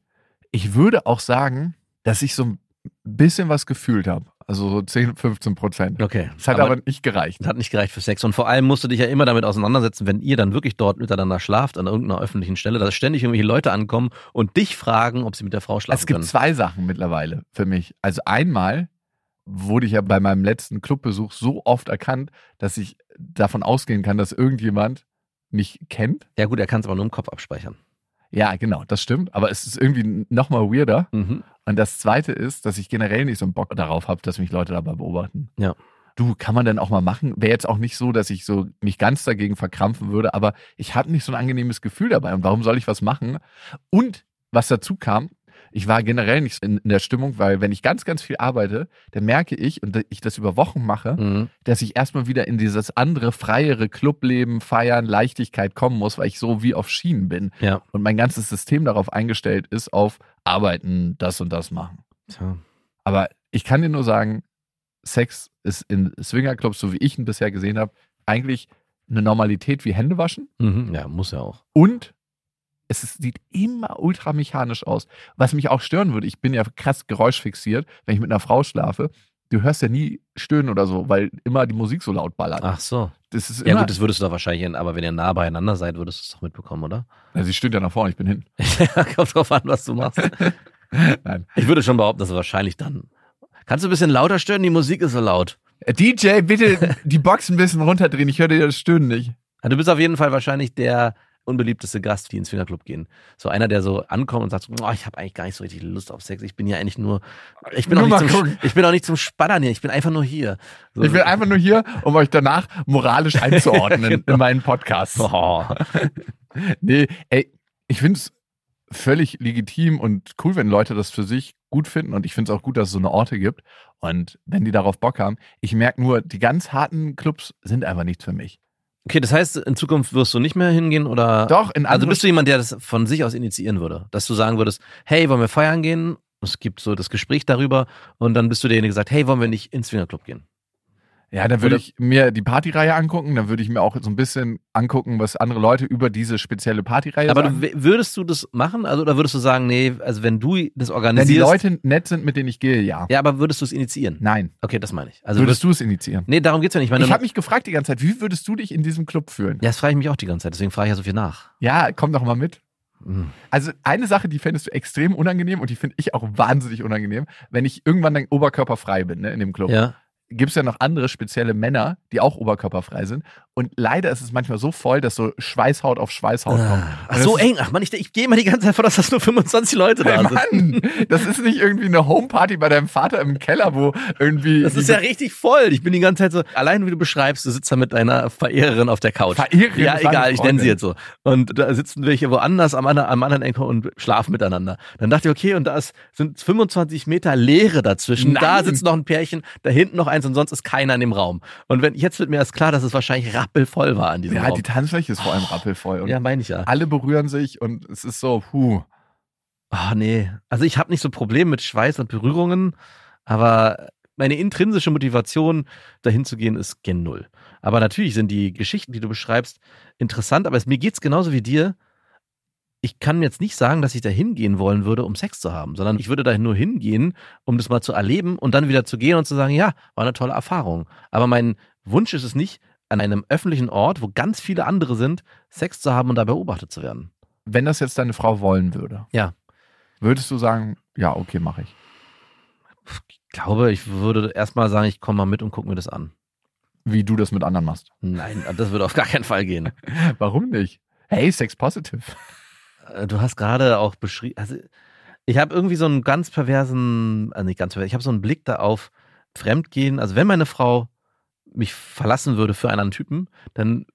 Speaker 3: ich würde auch sagen, dass ich so ein bisschen was gefühlt habe. Also so 10, 15 Prozent.
Speaker 4: Okay.
Speaker 3: Es hat aber, nicht gereicht.
Speaker 4: hat nicht gereicht für Sex. Und vor allem musst du dich ja immer damit auseinandersetzen, wenn ihr dann wirklich dort miteinander schlaft, an irgendeiner öffentlichen Stelle, dass ständig irgendwelche Leute ankommen und dich fragen, ob sie mit der Frau schlafen
Speaker 3: Es gibt
Speaker 4: können.
Speaker 3: zwei Sachen mittlerweile für mich. Also einmal wurde ich ja bei meinem letzten Clubbesuch so oft erkannt, dass ich davon ausgehen kann, dass irgendjemand mich kennt.
Speaker 4: Ja gut, er kann es aber nur im Kopf abspeichern.
Speaker 3: Ja, genau, das stimmt. Aber es ist irgendwie nochmal weirder.
Speaker 4: Mhm.
Speaker 3: Und das zweite ist, dass ich generell nicht so einen Bock darauf habe, dass mich Leute dabei beobachten.
Speaker 4: Ja.
Speaker 3: Du, kann man denn auch mal machen? Wäre jetzt auch nicht so, dass ich so mich ganz dagegen verkrampfen würde, aber ich habe nicht so ein angenehmes Gefühl dabei. Und warum soll ich was machen? Und was dazu kam, ich war generell nicht in, in der Stimmung, weil wenn ich ganz, ganz viel arbeite, dann merke ich, und ich das über Wochen mache,
Speaker 4: Mhm.
Speaker 3: dass ich erstmal wieder in dieses andere, freiere Clubleben, Feiern, Leichtigkeit kommen muss, weil ich so wie auf Schienen bin.
Speaker 4: Ja.
Speaker 3: Und mein ganzes System darauf eingestellt ist, auf Arbeiten, das und das machen.
Speaker 4: Tja.
Speaker 3: Aber ich kann dir nur sagen, Sex ist in Swingerclubs, so wie ich ihn bisher gesehen habe, eigentlich eine Normalität wie Hände waschen.
Speaker 4: Mhm. Ja, muss ja auch.
Speaker 3: Und es sieht immer ultramechanisch aus. Was mich auch stören würde, ich bin ja krass geräuschfixiert, wenn ich mit einer Frau schlafe. Du hörst ja nie stöhnen oder so, weil immer die Musik so laut ballert.
Speaker 4: Ach so.
Speaker 3: Das ist
Speaker 4: Ja gut, das würdest du doch wahrscheinlich, aber wenn ihr nah beieinander seid, würdest du es doch mitbekommen, oder?
Speaker 3: Ja, sie stöhnt ja nach vorne, ich bin hin.
Speaker 4: Kommt drauf an, was du machst.
Speaker 3: Nein.
Speaker 4: Ich würde schon behaupten, dass du wahrscheinlich dann. Kannst du ein bisschen lauter stören? Die Musik ist so laut.
Speaker 3: Äh, DJ, bitte die Box ein bisschen runterdrehen, ich höre dir das Stöhnen nicht.
Speaker 4: Ja, Du bist auf jeden Fall wahrscheinlich der unbeliebteste Gast, die ins Swingerclub gehen. So einer, der so ankommt und sagt, oh, ich habe eigentlich gar nicht so richtig Lust auf Sex. Ich bin ja eigentlich nur, ich bin,
Speaker 3: Nur
Speaker 4: auch nicht, zum, ich bin auch nicht zum Spannern hier. Ich bin einfach nur hier. So,
Speaker 3: Ich bin einfach nur hier, um euch danach moralisch einzuordnen in
Speaker 4: Genau.
Speaker 3: meinen Podcast.
Speaker 4: oh.
Speaker 3: Nee, ey, ich finde es völlig legitim und cool, wenn Leute das für sich gut finden. Und ich finde es auch gut, dass es so eine Orte gibt. Und wenn die darauf Bock haben, ich merke nur, die ganz harten Clubs sind einfach nichts für mich.
Speaker 4: Okay, das heißt, in Zukunft wirst du nicht mehr hingehen oder?
Speaker 3: Doch, in
Speaker 4: Also bist du jemand, der das von sich aus initiieren würde? Dass du sagen würdest, hey, wollen wir feiern gehen? Es gibt so das Gespräch darüber und dann bist du derjenige, der sagt, hey, wollen wir nicht ins Swingerclub gehen?
Speaker 3: Ja, dann würde
Speaker 4: Oder-
Speaker 3: ich mir die Partyreihe angucken, dann würde ich mir auch so ein bisschen angucken, was andere Leute über diese spezielle Partyreihe
Speaker 4: Aber
Speaker 3: sagen.
Speaker 4: du, würdest du das machen? Also, oder würdest du sagen, nee, also wenn du das
Speaker 3: wenn die
Speaker 4: organisierst.
Speaker 3: Leute nett sind, mit denen ich gehe, ja.
Speaker 4: ja, aber würdest du es initiieren?
Speaker 3: Nein.
Speaker 4: Okay, das meine ich. Also
Speaker 3: Würdest du es initiieren?
Speaker 4: Nee, darum geht's ja nicht. Ich meine,
Speaker 3: Ich habe mich gefragt die ganze Zeit, wie würdest du dich in diesem Club fühlen?
Speaker 4: ja, das frage ich mich auch die ganze Zeit, deswegen frage ich ja so viel nach.
Speaker 3: Ja, komm doch mal mit.
Speaker 4: Hm.
Speaker 3: Also eine Sache, die fändest du extrem unangenehm und die finde ich auch wahnsinnig unangenehm, wenn ich irgendwann dann oberkörperfrei bin ne, in dem Club.
Speaker 4: Ja.
Speaker 3: Gibt es ja noch andere spezielle Männer, die auch oberkörperfrei sind. Und leider ist es manchmal so voll, dass so Schweißhaut auf Schweißhaut kommt.
Speaker 4: Ach so eng. Ach man, ich, ich gehe immer die ganze Zeit vor, dass das nur 25 Leute
Speaker 3: Hey,
Speaker 4: da sind.
Speaker 3: Mann, das ist nicht irgendwie eine Homeparty bei deinem Vater im Keller, wo irgendwie.
Speaker 4: Das ist ja richtig voll. Ich bin die ganze Zeit so, allein wie du beschreibst, du sitzt da mit deiner Verehrerin auf der Couch.
Speaker 3: Verehrerin,
Speaker 4: Ja, egal, ich nenne sie jetzt so. Und da sitzen welche woanders am, anderen- am anderen Ende und schlafen miteinander. Dann dachte ich, okay, und da ist, sind 25 Meter Leere dazwischen.
Speaker 3: Nein.
Speaker 4: Da sitzt noch ein Pärchen, da hinten noch eins und sonst ist keiner in dem Raum. Und wenn jetzt wird mir erst klar, dass es wahrscheinlich rappelvoll war an diesem
Speaker 3: Ja,
Speaker 4: Raum.
Speaker 3: die Tanzfläche ist vor allem rappelvoll. Und
Speaker 4: ja, meine ich ja.
Speaker 3: alle berühren sich und es ist so, puh.
Speaker 4: Ah, nee. Also ich habe nicht so Probleme mit Schweiß und Berührungen, aber meine intrinsische Motivation, dahin zu gehen, ist gen Null. Aber natürlich sind die Geschichten, die du beschreibst, interessant, aber es, mir geht's genauso wie dir. Ich kann jetzt nicht sagen, dass ich da hingehen wollen würde, um Sex zu haben, sondern ich würde da nur hingehen, um das mal zu erleben und dann wieder zu gehen und zu sagen, ja, war eine tolle Erfahrung. Aber mein Wunsch ist es nicht, an einem öffentlichen Ort, wo ganz viele andere sind, Sex zu haben und da beobachtet zu werden.
Speaker 3: Wenn das jetzt deine Frau wollen würde,
Speaker 4: Ja.
Speaker 3: würdest du sagen, ja, okay, mache ich.
Speaker 4: Ich glaube, ich würde erstmal sagen, ich komme mal mit und gucke mir das an.
Speaker 3: Wie du das mit anderen machst.
Speaker 4: Nein, das würde auf gar keinen Fall gehen.
Speaker 3: Warum nicht? Hey, Sex Positive.
Speaker 4: Äh, Du hast gerade auch beschrieben, also ich habe irgendwie so einen ganz perversen, also nicht ganz pervers, ich habe so einen Blick da auf Fremdgehen. Also wenn meine Frau mich verlassen würde für einen anderen Typen, dann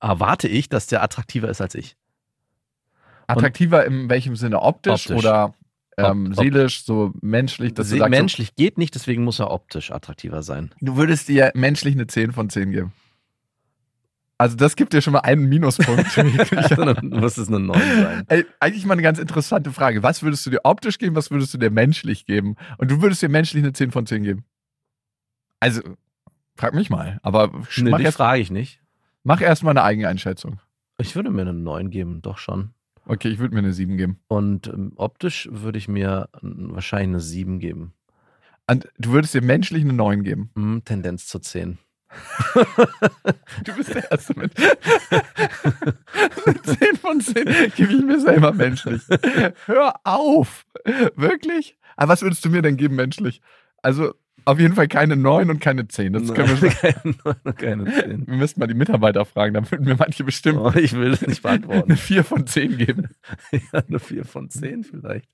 Speaker 4: erwarte ich, dass der attraktiver ist als ich.
Speaker 3: Attraktiver in welchem Sinne? Optisch,
Speaker 4: Optisch.
Speaker 3: oder ähm, seelisch, so menschlich, dass
Speaker 4: Se-
Speaker 3: sagst,
Speaker 4: menschlich geht nicht, deswegen muss er optisch attraktiver sein.
Speaker 3: du würdest dir menschlich eine 10 von 10 geben. Also das gibt dir schon mal einen Minuspunkt.
Speaker 4: Muss es eine 9 sein.
Speaker 3: Ey, eigentlich mal eine ganz interessante Frage. Was würdest du dir optisch geben, was würdest du dir menschlich geben? Und du würdest dir menschlich eine 10 von 10 geben. Also, frag mich mal. Aber
Speaker 4: Nee,
Speaker 3: mach,
Speaker 4: dich
Speaker 3: erst,
Speaker 4: frage ich nicht.
Speaker 3: mach erst mal eine Eigeneinschätzung.
Speaker 4: Ich würde mir eine 9 geben, doch schon.
Speaker 3: Okay, ich würde mir eine 7 geben.
Speaker 4: Und ähm, optisch würde ich mir wahrscheinlich eine 7 geben.
Speaker 3: Und du würdest dir menschlich eine 9 geben.
Speaker 4: Hm, Tendenz zu 10.
Speaker 3: Du bist der Erste mit. 10 von 10 gebe ich mir selber menschlich. Hör auf. Wirklich? Aber was würdest du mir denn geben menschlich? Also auf jeden Fall keine 9 und keine 10. Das können wir
Speaker 4: keine, keine 10.
Speaker 3: Wir müssten mal die Mitarbeiter fragen, dann würden mir manche bestimmt
Speaker 4: Oh, ich will das nicht beantworten.
Speaker 3: eine 4 von 10 geben.
Speaker 4: Ja, eine 4 von 10 vielleicht.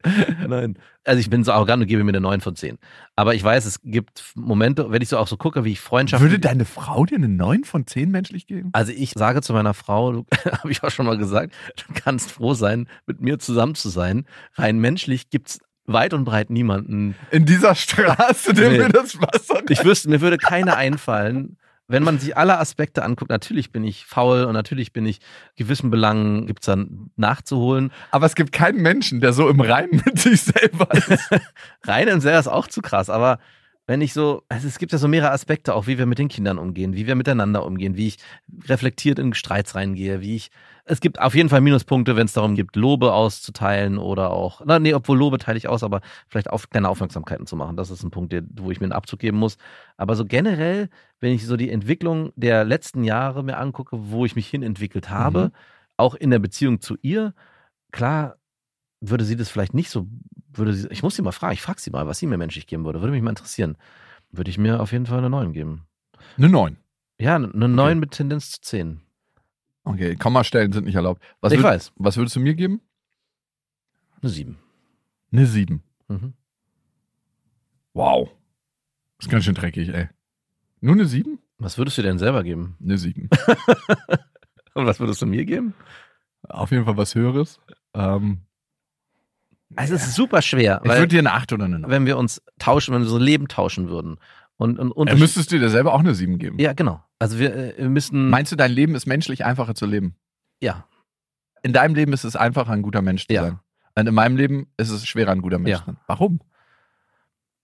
Speaker 4: Nein. Also ich bin so arrogant und gebe mir eine 9 von 10. Aber ich weiß, es gibt Momente, wenn ich so auch so gucke, wie ich Freundschaften...
Speaker 3: Würde deine Frau dir eine 9 von 10 menschlich geben?
Speaker 4: also ich sage zu meiner Frau, habe ich auch schon mal gesagt, du kannst froh sein, mit mir zusammen zu sein. Rein menschlich gibt's weit und breit niemanden.
Speaker 3: In dieser Straße, der
Speaker 4: Nee.
Speaker 3: mir das Wasser.
Speaker 4: Ich wüsste, mir würde keiner einfallen. Wenn man sich alle Aspekte anguckt, natürlich bin ich faul und natürlich bin ich gewissen Belangen gibt's dann nachzuholen.
Speaker 3: Aber es gibt keinen Menschen, der so im Reinen mit sich selber ist.
Speaker 4: Rein im selber ist auch zu krass, aber wenn ich so, also es gibt ja so mehrere Aspekte, auch wie wir mit den Kindern umgehen, wie wir miteinander umgehen, wie ich reflektiert in Streits reingehe, wie ich, es gibt auf jeden Fall Minuspunkte, wenn es darum geht, Lobe auszuteilen oder auch, na, nee, obwohl Lobe teile ich aus, aber vielleicht auf kleine Aufmerksamkeiten zu machen. Das ist ein Punkt, der, wo ich mir einen Abzug geben muss. Aber so generell, wenn ich so die Entwicklung der letzten Jahre mir angucke, wo ich mich hin entwickelt habe,
Speaker 3: Mhm.
Speaker 4: auch in der Beziehung zu ihr, klar, würde sie das vielleicht nicht so, würde sie, ich muss sie mal fragen, ich frage sie mal, was sie mir menschlich geben würde, würde mich mal interessieren. Würde ich mir auf jeden Fall eine 9 geben.
Speaker 3: Eine 9.
Speaker 4: Ja, eine 9 mit Tendenz zu 10.
Speaker 3: Okay, Kommastellen sind nicht erlaubt. Was,
Speaker 4: ich
Speaker 3: würd-
Speaker 4: weiß,
Speaker 3: was würdest du mir geben?
Speaker 4: eine 7.
Speaker 3: Eine 7.
Speaker 4: Mhm.
Speaker 3: Wow. Das ist ganz schön dreckig, ey. Nur eine 7?
Speaker 4: Was würdest du denn selber geben?
Speaker 3: Eine 7.
Speaker 4: Und was würdest du mir geben?
Speaker 3: Auf jeden Fall was Höheres. Ähm,
Speaker 4: Also es ist super schwer,
Speaker 3: ich würde dir eine 8 oder eine 9.
Speaker 4: wenn wir uns tauschen, wenn wir so Leben tauschen würden und, und
Speaker 3: Ja,
Speaker 4: unterschied-
Speaker 3: müsstest du dir selber auch eine 7 geben.
Speaker 4: ja genau. Also wir, äh, wir müssen,
Speaker 3: Meinst du, dein Leben ist menschlich einfacher zu leben?
Speaker 4: ja,
Speaker 3: In deinem Leben ist es einfacher, ein guter Mensch zu
Speaker 4: Ja.
Speaker 3: sein. Und in meinem Leben ist es schwerer, ein guter Mensch
Speaker 4: Ja.
Speaker 3: zu sein. Warum?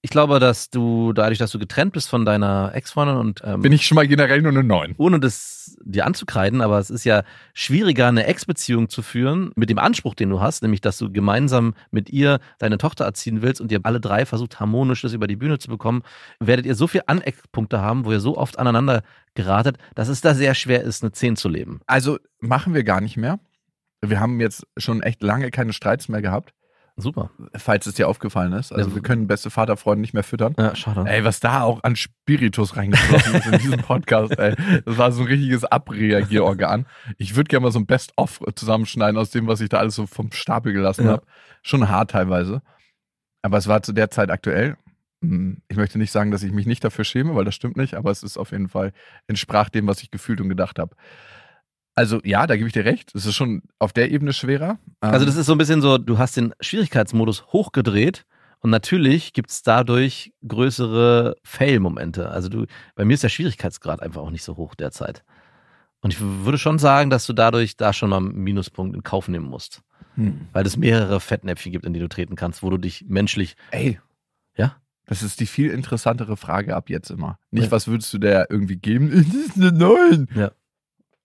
Speaker 4: Ich glaube, dass du dadurch, dass du getrennt bist von deiner Ex-Freundin und ähm,
Speaker 3: Bin ich schon mal generell nur eine 9.
Speaker 4: ohne das dir anzukreiden, aber es ist ja schwieriger, eine Ex-Beziehung zu führen mit dem Anspruch, den du hast, nämlich, dass du gemeinsam mit ihr deine Tochter erziehen willst und ihr alle drei versucht, harmonisch das über die Bühne zu bekommen, werdet ihr so viel Aneckpunkte haben, wo ihr so oft aneinander geratet, dass es da sehr schwer ist, eine 10 zu leben.
Speaker 3: Also machen wir gar nicht mehr. Wir haben jetzt schon echt lange keine Streits mehr gehabt,
Speaker 4: Super.
Speaker 3: falls es dir aufgefallen ist. Also
Speaker 4: Ja.
Speaker 3: wir können beste Vaterfreunde nicht mehr füttern.
Speaker 4: Ja, schade.
Speaker 3: Ey, was da auch an Spiritus reingeflossen ist in diesem Podcast, ey. Das war so ein richtiges Abreagierorgan. Ich würde gerne mal so ein Best-of zusammenschneiden aus dem, was ich da alles so vom Stapel gelassen
Speaker 4: Ja.
Speaker 3: habe. Schon hart teilweise. Aber es war zu der Zeit aktuell. Hm, Ich möchte nicht sagen, dass ich mich nicht dafür schäme, weil das stimmt nicht, aber es ist auf jeden Fall entsprach dem, was ich gefühlt und gedacht habe. Also ja, da gebe ich dir recht. Es ist schon auf der Ebene schwerer.
Speaker 4: Also
Speaker 3: Ähm,
Speaker 4: das ist so ein bisschen so, du hast den Schwierigkeitsmodus hochgedreht und natürlich gibt es dadurch größere Fail-Momente. Also du, bei mir ist der Schwierigkeitsgrad einfach auch nicht so hoch derzeit. Und ich würde schon sagen, dass du dadurch da schon mal einen Minuspunkt in Kauf nehmen musst.
Speaker 3: hm.
Speaker 4: Weil es mehrere Fettnäpfchen gibt, in die du treten kannst, wo du dich menschlich,
Speaker 3: Ey.
Speaker 4: Ja?
Speaker 3: Das ist die viel interessantere Frage ab jetzt immer. Nicht,
Speaker 4: Ja.
Speaker 3: was würdest du der irgendwie geben? Das ist eine 9.
Speaker 4: Ja.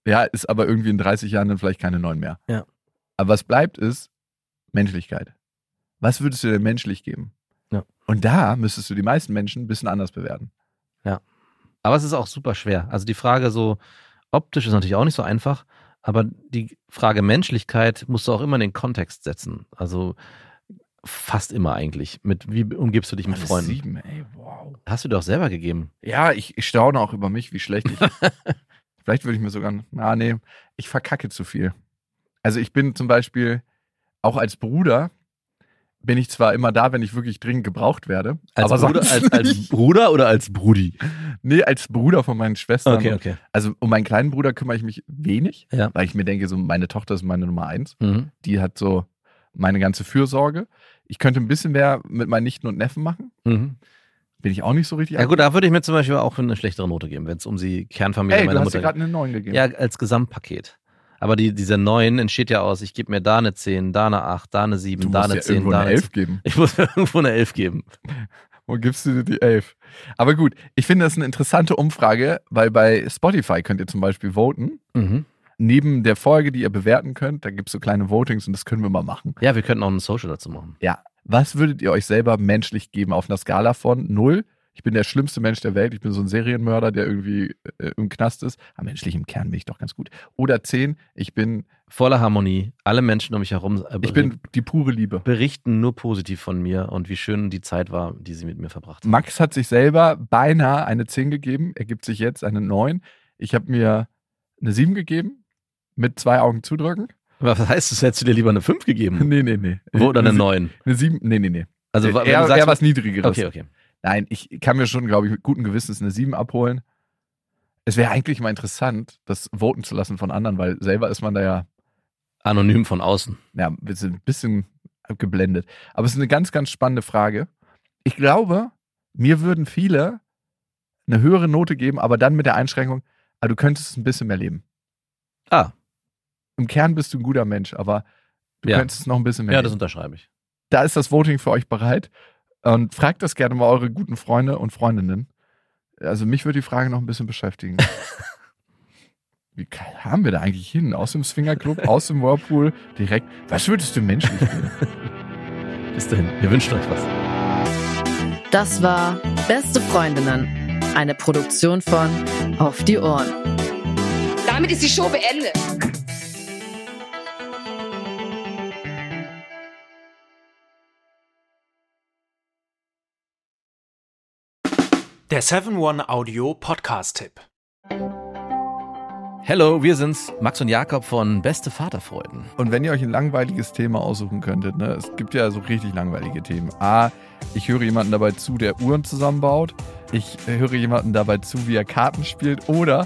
Speaker 3: Ja, ist aber irgendwie in 30 Jahren dann vielleicht keine 9 mehr.
Speaker 4: Ja.
Speaker 3: Aber was bleibt ist Menschlichkeit. Was würdest du denn menschlich geben?
Speaker 4: Ja.
Speaker 3: Und da müsstest du die meisten Menschen ein bisschen anders bewerten.
Speaker 4: aber es ist auch super schwer. Also die Frage so, optisch ist natürlich auch nicht so einfach, aber die Frage Menschlichkeit musst du auch immer in den Kontext setzen. Also fast immer eigentlich. Mit wie umgibst du dich mit
Speaker 3: Alles
Speaker 4: Freunden?
Speaker 3: Sieben, ey, wow.
Speaker 4: Hast du dir auch selber gegeben?
Speaker 3: Ja, ich, ich staune auch über mich, wie schlecht ich. Vielleicht würde ich mir sogar. Ah, nee, ich verkacke zu viel. Also ich bin zum Beispiel auch als Bruder bin ich zwar immer da, wenn ich wirklich dringend gebraucht werde.
Speaker 4: Als,
Speaker 3: aber
Speaker 4: Bruder, als, als. Bruder oder als Brudi?
Speaker 3: Nee, als Bruder von meinen Schwestern.
Speaker 4: Okay, okay.
Speaker 3: Also um meinen kleinen Bruder kümmere ich mich wenig,
Speaker 4: Ja.
Speaker 3: weil ich mir denke, so meine Tochter ist meine Nummer eins.
Speaker 4: Mhm.
Speaker 3: Die hat so meine ganze Fürsorge. Ich könnte ein bisschen mehr mit meinen Nichten und Neffen machen.
Speaker 4: Mhm.
Speaker 3: Bin ich auch nicht so richtig.
Speaker 4: Ja gut, da würde ich mir zum Beispiel auch eine schlechtere Note geben, wenn es um die Kernfamilie
Speaker 3: Ey, du
Speaker 4: meiner
Speaker 3: hast dir
Speaker 4: Mutter
Speaker 3: gerade eine 9 gegeben.
Speaker 4: Ja, als Gesamtpaket. Aber die, diese 9 entsteht ja aus, ich gebe mir da eine 10, da eine 8, da eine 7,
Speaker 3: du
Speaker 4: da
Speaker 3: musst
Speaker 4: eine
Speaker 3: ja
Speaker 4: 10,
Speaker 3: irgendwo
Speaker 4: da
Speaker 3: eine
Speaker 4: eine
Speaker 3: 11
Speaker 4: 10.
Speaker 3: geben.
Speaker 4: Ich muss mir irgendwo eine 11 geben.
Speaker 3: Wo gibst du dir die 11? Aber gut, ich finde das eine interessante Umfrage, weil bei Spotify könnt ihr zum Beispiel voten.
Speaker 4: Mhm.
Speaker 3: Neben der Folge, die ihr bewerten könnt, da gibt es so kleine Votings und das können wir mal machen.
Speaker 4: Ja, wir könnten auch einen Social dazu machen.
Speaker 3: Ja, was würdet ihr euch selber menschlich geben auf einer Skala von 0? Ich bin der schlimmste Mensch der Welt, ich bin so ein Serienmörder, der irgendwie äh, im Knast ist. Aber menschlich im Kern bin ich doch ganz gut. Oder 10, ich bin,
Speaker 4: Voller Harmonie, alle Menschen um mich herum äh,
Speaker 3: ich bin die pure Liebe.
Speaker 4: berichten nur positiv von mir und wie schön die Zeit war, die sie mit mir verbracht haben.
Speaker 3: Max hat sich selber beinahe eine 10 gegeben, er gibt sich jetzt eine 9. Ich habe mir eine 7 gegeben, mit zwei Augen zudrücken.
Speaker 4: Aber was heißt das? Hättest du dir lieber eine 5 gegeben?
Speaker 3: Nee, nee, nee.
Speaker 4: Oder eine
Speaker 3: Sie-
Speaker 4: 9?
Speaker 3: Eine 7, nee, nee, nee.
Speaker 4: Also, wenn
Speaker 3: eher,
Speaker 4: du sagst,
Speaker 3: eher was Niedrigeres.
Speaker 4: Okay, okay.
Speaker 3: Nein, ich kann mir schon, glaube ich, mit gutem Gewissens eine 7 abholen. Es wäre eigentlich mal interessant, das voten zu lassen von anderen, weil selber ist man da ja,
Speaker 4: Anonym von außen.
Speaker 3: ja ein bisschen, ein bisschen geblendet. Aber es ist eine ganz, ganz spannende Frage. Ich glaube, mir würden viele eine höhere Note geben, aber dann mit der Einschränkung, ah, du könntest ein bisschen mehr leben.
Speaker 4: Ah,
Speaker 3: Im Kern bist du ein guter Mensch, aber du
Speaker 4: Ja.
Speaker 3: könntest noch ein bisschen mehr
Speaker 4: ja, das unterschreibe ich.
Speaker 3: da ist das Voting für euch bereit. Und fragt das gerne mal eure guten Freunde und Freundinnen. Also mich würde die Frage noch ein bisschen beschäftigen. Wie kamen wir da eigentlich hin? Aus dem Swingerclub, aus dem Whirlpool, direkt. Was würdest du menschlich geben?
Speaker 4: Bis dahin, wir wünschen euch was.
Speaker 6: Das war Beste Freundinnen, eine Produktion von Auf die Ohren.
Speaker 2: Damit ist die Show beendet.
Speaker 7: Der 7-One-Audio-Podcast-Tipp.
Speaker 4: Hello, wir sind's, Max und Jakob von Beste Vaterfreuden.
Speaker 3: Und wenn ihr euch ein langweiliges Thema aussuchen könntet, ne, es gibt ja so richtig langweilige Themen. A, ich höre jemanden dabei zu, der Uhren zusammenbaut. Ich höre jemanden dabei zu, wie er Karten spielt. Oder